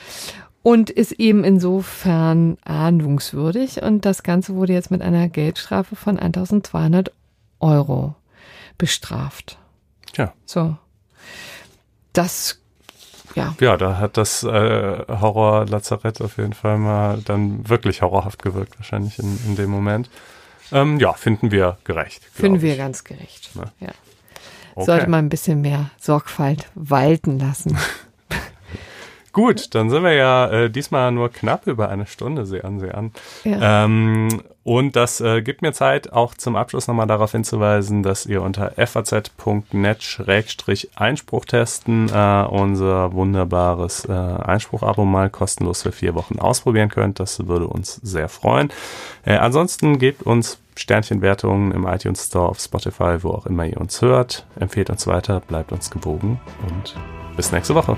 und ist eben insofern ahndungswürdig. Und das Ganze wurde jetzt mit einer Geldstrafe von 1200 Euro bestraft. Ja. So. Das, ja. ja, da hat das äh, Horror-Lazarett auf jeden Fall mal dann wirklich horrorhaft gewirkt, wahrscheinlich in, in dem Moment. Ähm, ja, finden wir gerecht. Finden wir ganz gerecht. Ja. Ja. Okay. Sollte man ein bisschen mehr Sorgfalt walten lassen. Gut, dann sind wir ja äh, diesmal nur knapp über eine Stunde, sehe an, sehe an. Ja. Ähm, und das äh, gibt mir Zeit, auch zum Abschluss nochmal darauf hinzuweisen, dass ihr unter faz.net-einspruch testen äh, unser wunderbares äh, Einspruch-Abo mal kostenlos für vier Wochen ausprobieren könnt. Das würde uns sehr freuen. Äh, ansonsten gebt uns Sternchenwertungen im iTunes Store, auf Spotify, wo auch immer ihr uns hört. Empfehlt uns weiter, bleibt uns gewogen und bis nächste Woche.